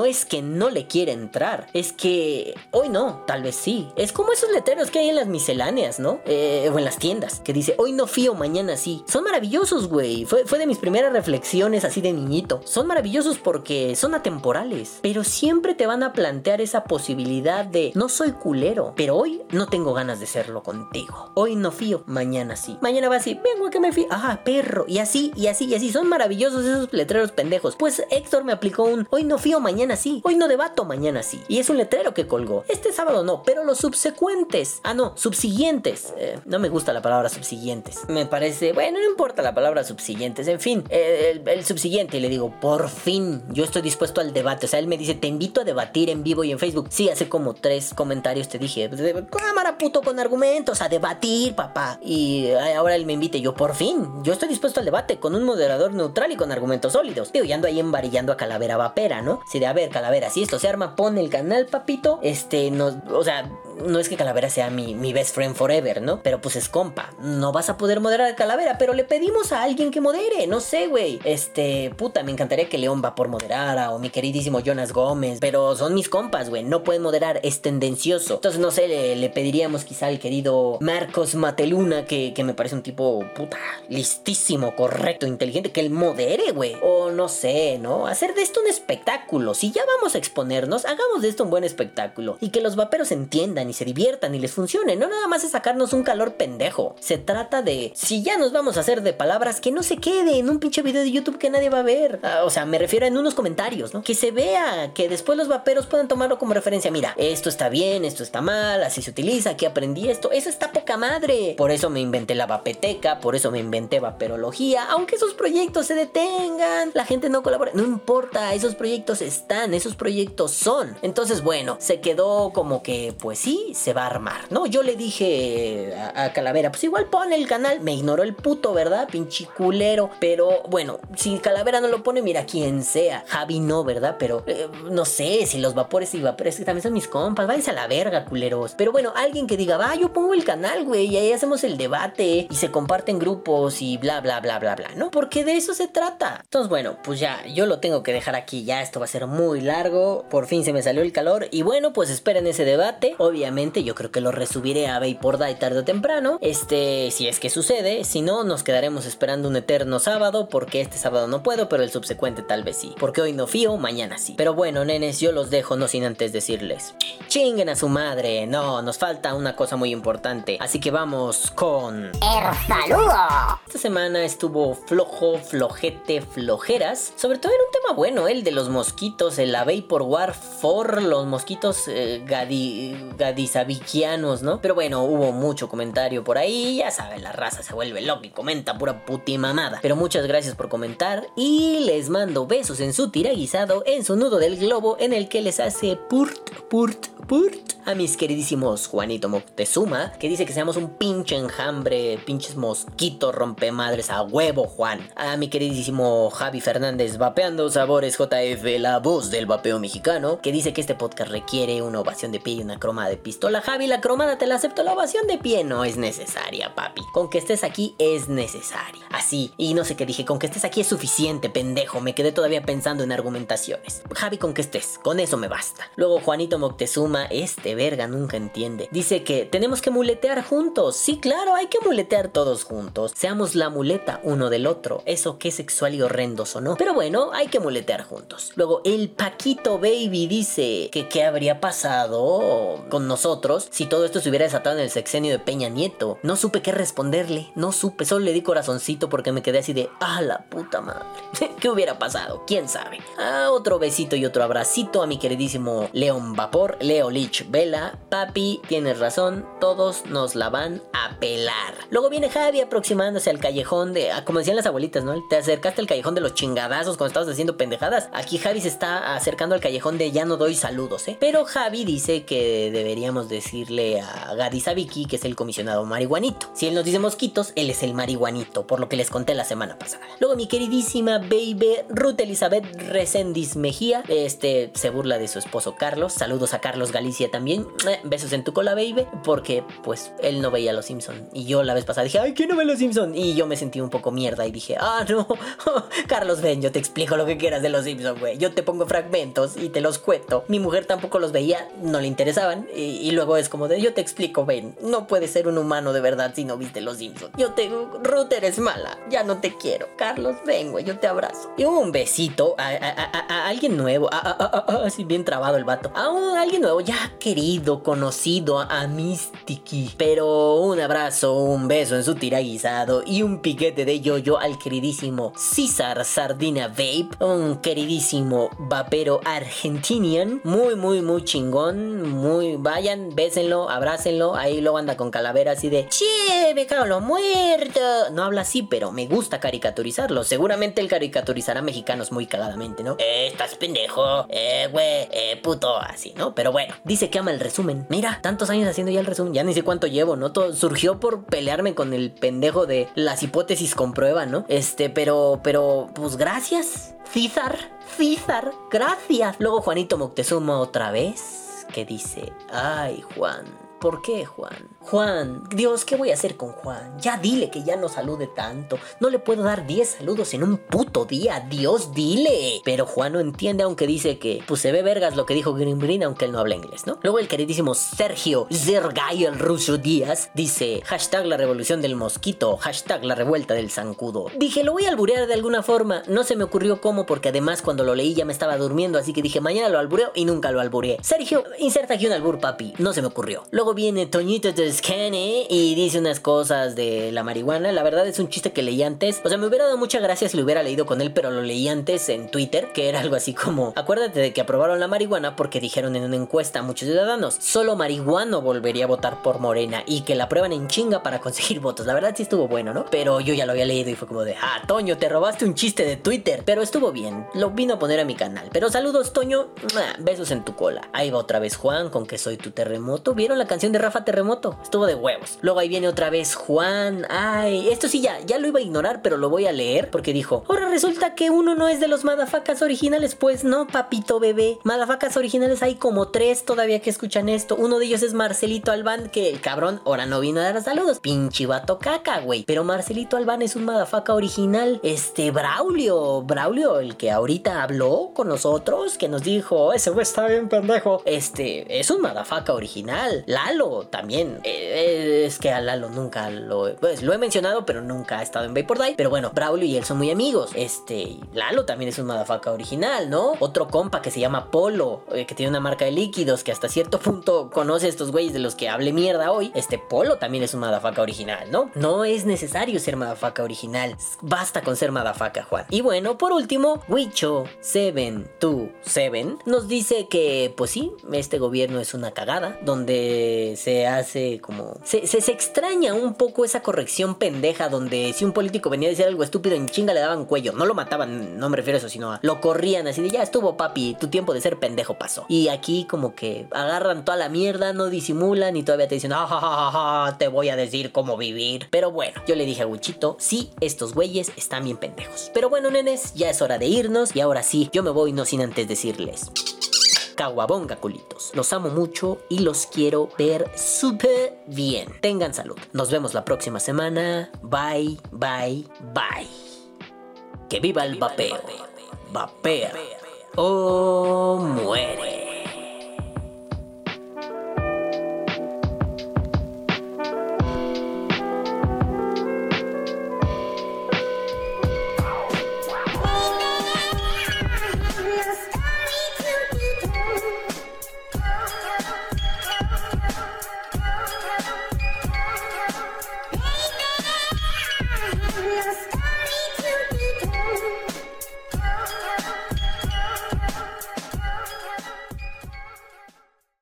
es que no le quiera entrar, es que hoy no, tal vez sí. Es como esos letreros que hay en las misceláneas, ¿no? Eh, o en las tiendas, que dice hoy no fío, mañana sí. Son maravillosos, güey. Fue, fue de mis primeras reflexiones así de niñito. Son maravillosos porque son atemporales, pero siempre te van a plantear esa posibilidad de no soy culero, pero hoy no tengo ganas de serlo contigo. Hoy no fío, mañana sí. Mañana va así, vengo a que me fío. Ah, perro. Y así, y así, y así. Son maravillosos esos letreros pendejos. Pues Héctor me aplicó un hoy no fío, mañana sí. Hoy no debato, mañana sí. Y es un letrero que colgó. Este sábado no, pero los subsecuentes. Ah, no, subsiguientes. Eh, no me gusta la palabra subsiguientes. Me parece, bueno, no importa la palabra subsiguientes. En fin, eh, el, subsiguiente. Y le digo, por fin, yo estoy dispuesto al debate. O sea, él me dice, te invito a debatir en vivo y en Facebook. Sí, hace como tres comentarios te dije, "De- cámara puto con argumentos, a debatir, papá. Y eh, ahora él me invita y yo, por fin, yo estoy dispuesto al debate con un moderador neutral y con argumentos sólidos. Digo, y ando ahí embarillando a Calavera Vapera, ¿no? Si de, a ver, Calavera, si esto se arma, pon el canal, papito. Este, no, o sea, no es que Calavera sea mi, mi best friend forever, ¿no? Pero pues es compa. No vas a poder moderar a Calavera, pero le pedimos a alguien que modere, no sé, güey. Este, puta, me encantaría que León va por moderara o mi queridísimo Jonas Gómez, pero son mis compas, güey. No pueden moderar, es tendencioso. Entonces, no sé, le, pediríamos quizá al querido Marcos Mateluna, que, que me parece un tipo, puta, listísimo, correcto, inteligente, que él modere, güey. O no sé, ¿no? Hacer de esto un espectáculo. Si ya vamos a exponernos, hagamos de esto un buen espectáculo. Y que los vaperos entiendan y se diviertan y les funcione. No nada más es sacarnos un calor pendejo. Se trata de, si ya nos vamos a hacer de palabras, que no se quede en un pinche video de YouTube que nadie va a ver. Ah, o sea, me refiero en unos comentarios, ¿no? Que se vea, que después los vaperos puedan tomarlo como referencia. Mira, esto está bien, esto está mal, así se utiliza, aquí aprendí esto. Eso está poca madre. Por eso me inventé la vapeteca, por eso me inventé vaperología. Aunque esos proyectos se detengan, la gente no colabora. No importa, esos proyectos están, esos proyectos son. Entonces, bueno, se quedó como que, pues sí, se va a armar, ¿no? Yo le dije a, a Calavera, pues igual pon el canal. Me ignoró el puto, ¿verdad? Pinche culero. Pero bueno, si Calavera no lo pone, mira, quien sea. Javi no, ¿verdad? Pero eh, no sé si los vapores y vapores que también son mis compas. Váyanse a la verga, culeros. Pero bueno, alguien que diga, va, yo pongo el canal, güey, y ahí hacemos el debate y se comparten grupos y bla, bla, bla, bla, bla, ¿no? Porque de eso se trata. Entonces, bueno, pues ya, yo lo tengo que dejar aquí. Ya esto va a ser muy largo. Por fin se me salió el calor. Y bueno, pues esperen ese debate. Obviamente, yo creo que lo resubiré a Vapor Die tarde o temprano. Este, si es que sucede. Si no, nos quedaremos esperando un eterno sábado. Porque este sábado no puedo, pero el subsecuente tal vez sí. Porque hoy no fío, mañana sí. Pero bueno, nenes, yo los dejo no sin antes decirles. Chinguen a su madre. No, nos falta una cosa muy importante. Así que vamos con... El saludo. Esta semana estuvo flojo, flojete, flojeras. Sobre todo era un tema bueno, el de los mosquitos, el la Vapor War for los mosquitos eh, gadi, gadisabiquianos, ¿no? Pero bueno, hubo mucho comentario por ahí. Ya saben, la raza se vuelve loca y comenta pura putimamada. Pero muchas gracias por comentar y les mando besos en su tiraguisado, en su nudo del globo, en el que les hace purt, purt, purt a mis queridísimos Juanito Moctezuma, que dice que seamos un pinche enjambre, pinches mosquitos rompemadres a huevo, Juan. A mi queridísimo Javi Fernández, vapeando sabores JF, la voz del vapeo mexicano, que dice que este podcast requiere una ovación de pie y una cromada de pistola. Javi, la cromada te la acepto, la ovación de pie no es necesaria, papi. Con que estés aquí es necesaria. Así, y no sé qué dije, con que estés aquí es suficiente, pendejo. Me quedé todavía pensando en argumentaciones. Javi, con que estés, con eso me basta. Luego Juanito Moctezuma este verga nunca entiende. Dice que tenemos que muletear juntos. Sí, claro, hay que muletear todos juntos. Seamos la muleta uno del otro. Eso qué sexual y horrendo sonó. Pero bueno, hay que muletear juntos. Luego, el Paquito Baby dice que qué habría pasado con nosotros si todo esto se hubiera desatado en el sexenio de Peña Nieto. No supe qué responderle. No supe. Solo le di corazoncito porque me quedé así de, ah, la puta madre. ¿Qué hubiera pasado? ¿Quién sabe? Ah, otro besito y otro abracito a mi queridísimo León Vapor, Leo Lich Vela. Papi, tienes razón, todos nos la van a pelar. Luego viene Javi aproximándose al callejón de, ah, como decían las abuelitas, ¿no? Te acercaste al callejón de los chingadazos cuando estabas haciendo pendejadas. Aquí Javi se está acercando al callejón de ya no doy saludos, ¿eh? Pero Javi dice que decirle a Gadis Vicky que es el comisionado marihuanito. Si él nos dice mosquitos, él es el marihuanito, por lo que les conté la semana pasada. Luego mi queridísima baby Ruth Elizabeth Resendiz Mejía, este se burla de su esposo Carlos. Saludos a Carlos Galicia también. Eh, Besos en tu cola, baby, porque pues él no veía Los Simpson y yo la vez pasada dije, "Ay, ¿quién no ve Los Simpson?" Y yo me sentí un poco mierda y dije, "Ah, no. Carlos, ven, yo te explico lo que quieras de Los Simpson, güey. Yo te pongo fragmentos y te los cuento." Mi mujer tampoco los veía, no le interesaban y luego es como de, "Yo te explico, ven. No puedes ser un humano de verdad si no viste Los Simpson. Yo te Ruth eres mala. Ya no te quiero. Carlos, ven, güey, yo te abrazo." Y un besito a, alguien nuevo, así bien trabado el vato. A un- alguien nuevo, ya querido, conocido, a Mistiki. Pero un abrazo, un beso en su tira guisado y un piquete de yoyo al queridísimo César Sardina Vape, un queridísimo vapero argentinian, muy, muy, muy chingón, muy, vayan, bésenlo, abrácenlo, ahí luego anda con calavera así de, che, me cago lo muerto. No habla así, pero me gusta caricaturizarlo. Seguramente él caricaturizará mexicanos muy cagadamente, ¿no? Eh, estás pendejo, eh, güey, eh, puto, así, ¿no? Pero bueno, dice que ama el resumen. Mira, tantos años haciendo ya el resumen, ya ni sé cuánto llevo, ¿no? Todo surgió por pelearme con el pendejo de las hipótesis con prueba, ¿no? Este, pero, pero, pues gracias, César, César, gracias. Luego Juanito Moctezuma otra vez, que dice, ay, Juan. ¿Por qué, Juan? Juan, Dios, ¿qué voy a hacer con Juan? Ya dile que ya no salude tanto. No le puedo dar 10 saludos en un puto día. Dios, dile. Pero Juan no entiende, aunque dice que pues se ve vergas lo que dijo Green Green, aunque él no habla inglés, ¿no? Luego el queridísimo Sergio Zergay el ruso Díaz dice hashtag la revolución del mosquito, hashtag la revuelta del zancudo. Dije, lo voy a alburear de alguna forma. No se me ocurrió cómo, porque además cuando lo leí ya me estaba durmiendo, así que dije, mañana lo albureo y nunca lo albureé. Sergio, inserta aquí un albur, papi. No se me ocurrió. Luego viene Toñito Toscane y dice unas cosas de la marihuana. La verdad es un chiste que leí antes. O sea, me hubiera dado mucha gracia si lo hubiera leído con él, pero lo leí antes en Twitter, que era algo así como, acuérdate de que aprobaron la marihuana porque dijeron en una encuesta a muchos ciudadanos, solo marihuano volvería a votar por Morena y que la prueban en chinga para conseguir votos. La verdad sí estuvo bueno, ¿no? Pero yo ya lo había leído y fue como de, ah, Toño, te robaste un chiste de Twitter. Pero estuvo bien, lo vino a poner a mi canal. Pero saludos, Toño, besos en tu cola. Ahí va otra vez Juan con que soy tu terremoto. ¿Vieron la canción de Rafa Terremoto? Estuvo de huevos. Luego ahí viene otra vez Juan. Ay, esto sí ya, ya lo iba a ignorar, pero lo voy a leer porque dijo, ahora resulta que uno no es de los madafacas originales. Pues no, papito bebé. Madafacas originales hay como tres todavía que escuchan esto. Uno de ellos es Marcelito Albán, que el cabrón ahora no vino a dar saludos. Pinche vato caca, güey. Pero Marcelito Albán es un madafaca original. Este, Braulio, Braulio, el que ahorita habló con nosotros, que nos dijo, ese güey está bien pendejo. Este, es un madafaca original. Lalo también. Eh, es que a Lalo nunca lo, pues, lo he mencionado, pero nunca ha estado en Vapor Die. Pero bueno, Braulio y él son muy amigos. Este, Lalo también es un madafaca original, ¿no? Otro compa que se llama Polo, eh, que tiene una marca de líquidos que hasta cierto punto conoce a estos güeyes de los que hable mierda hoy. Este Polo también es un madafaca original, ¿no? No es necesario ser madafaca original. Basta con ser madafaca, Juan. Y bueno, por último, Wicho727 nos dice que, pues sí, este gobierno es una cagada, donde se hace como... Se, se, extraña un poco esa corrección pendeja, donde si un político venía a decir algo estúpido, en chinga le daban cuello. No lo mataban, no me refiero a eso, sino a lo corrían así de ya estuvo papi, tu tiempo de ser pendejo pasó. Y aquí como que agarran toda la mierda, no disimulan y todavía te dicen, ah, ja, ja, ja, ja, te voy a decir cómo vivir. Pero bueno, yo le dije a Wichito, sí, estos güeyes están bien pendejos. Pero bueno, nenes, ya es hora de irnos y ahora sí, yo me voy no sin antes decirles. Caguabonga, culitos. Los amo mucho y los quiero ver súper bien. Tengan salud. Nos vemos la próxima semana. Bye, bye, bye. Que viva el vapeo. Vapea o muere.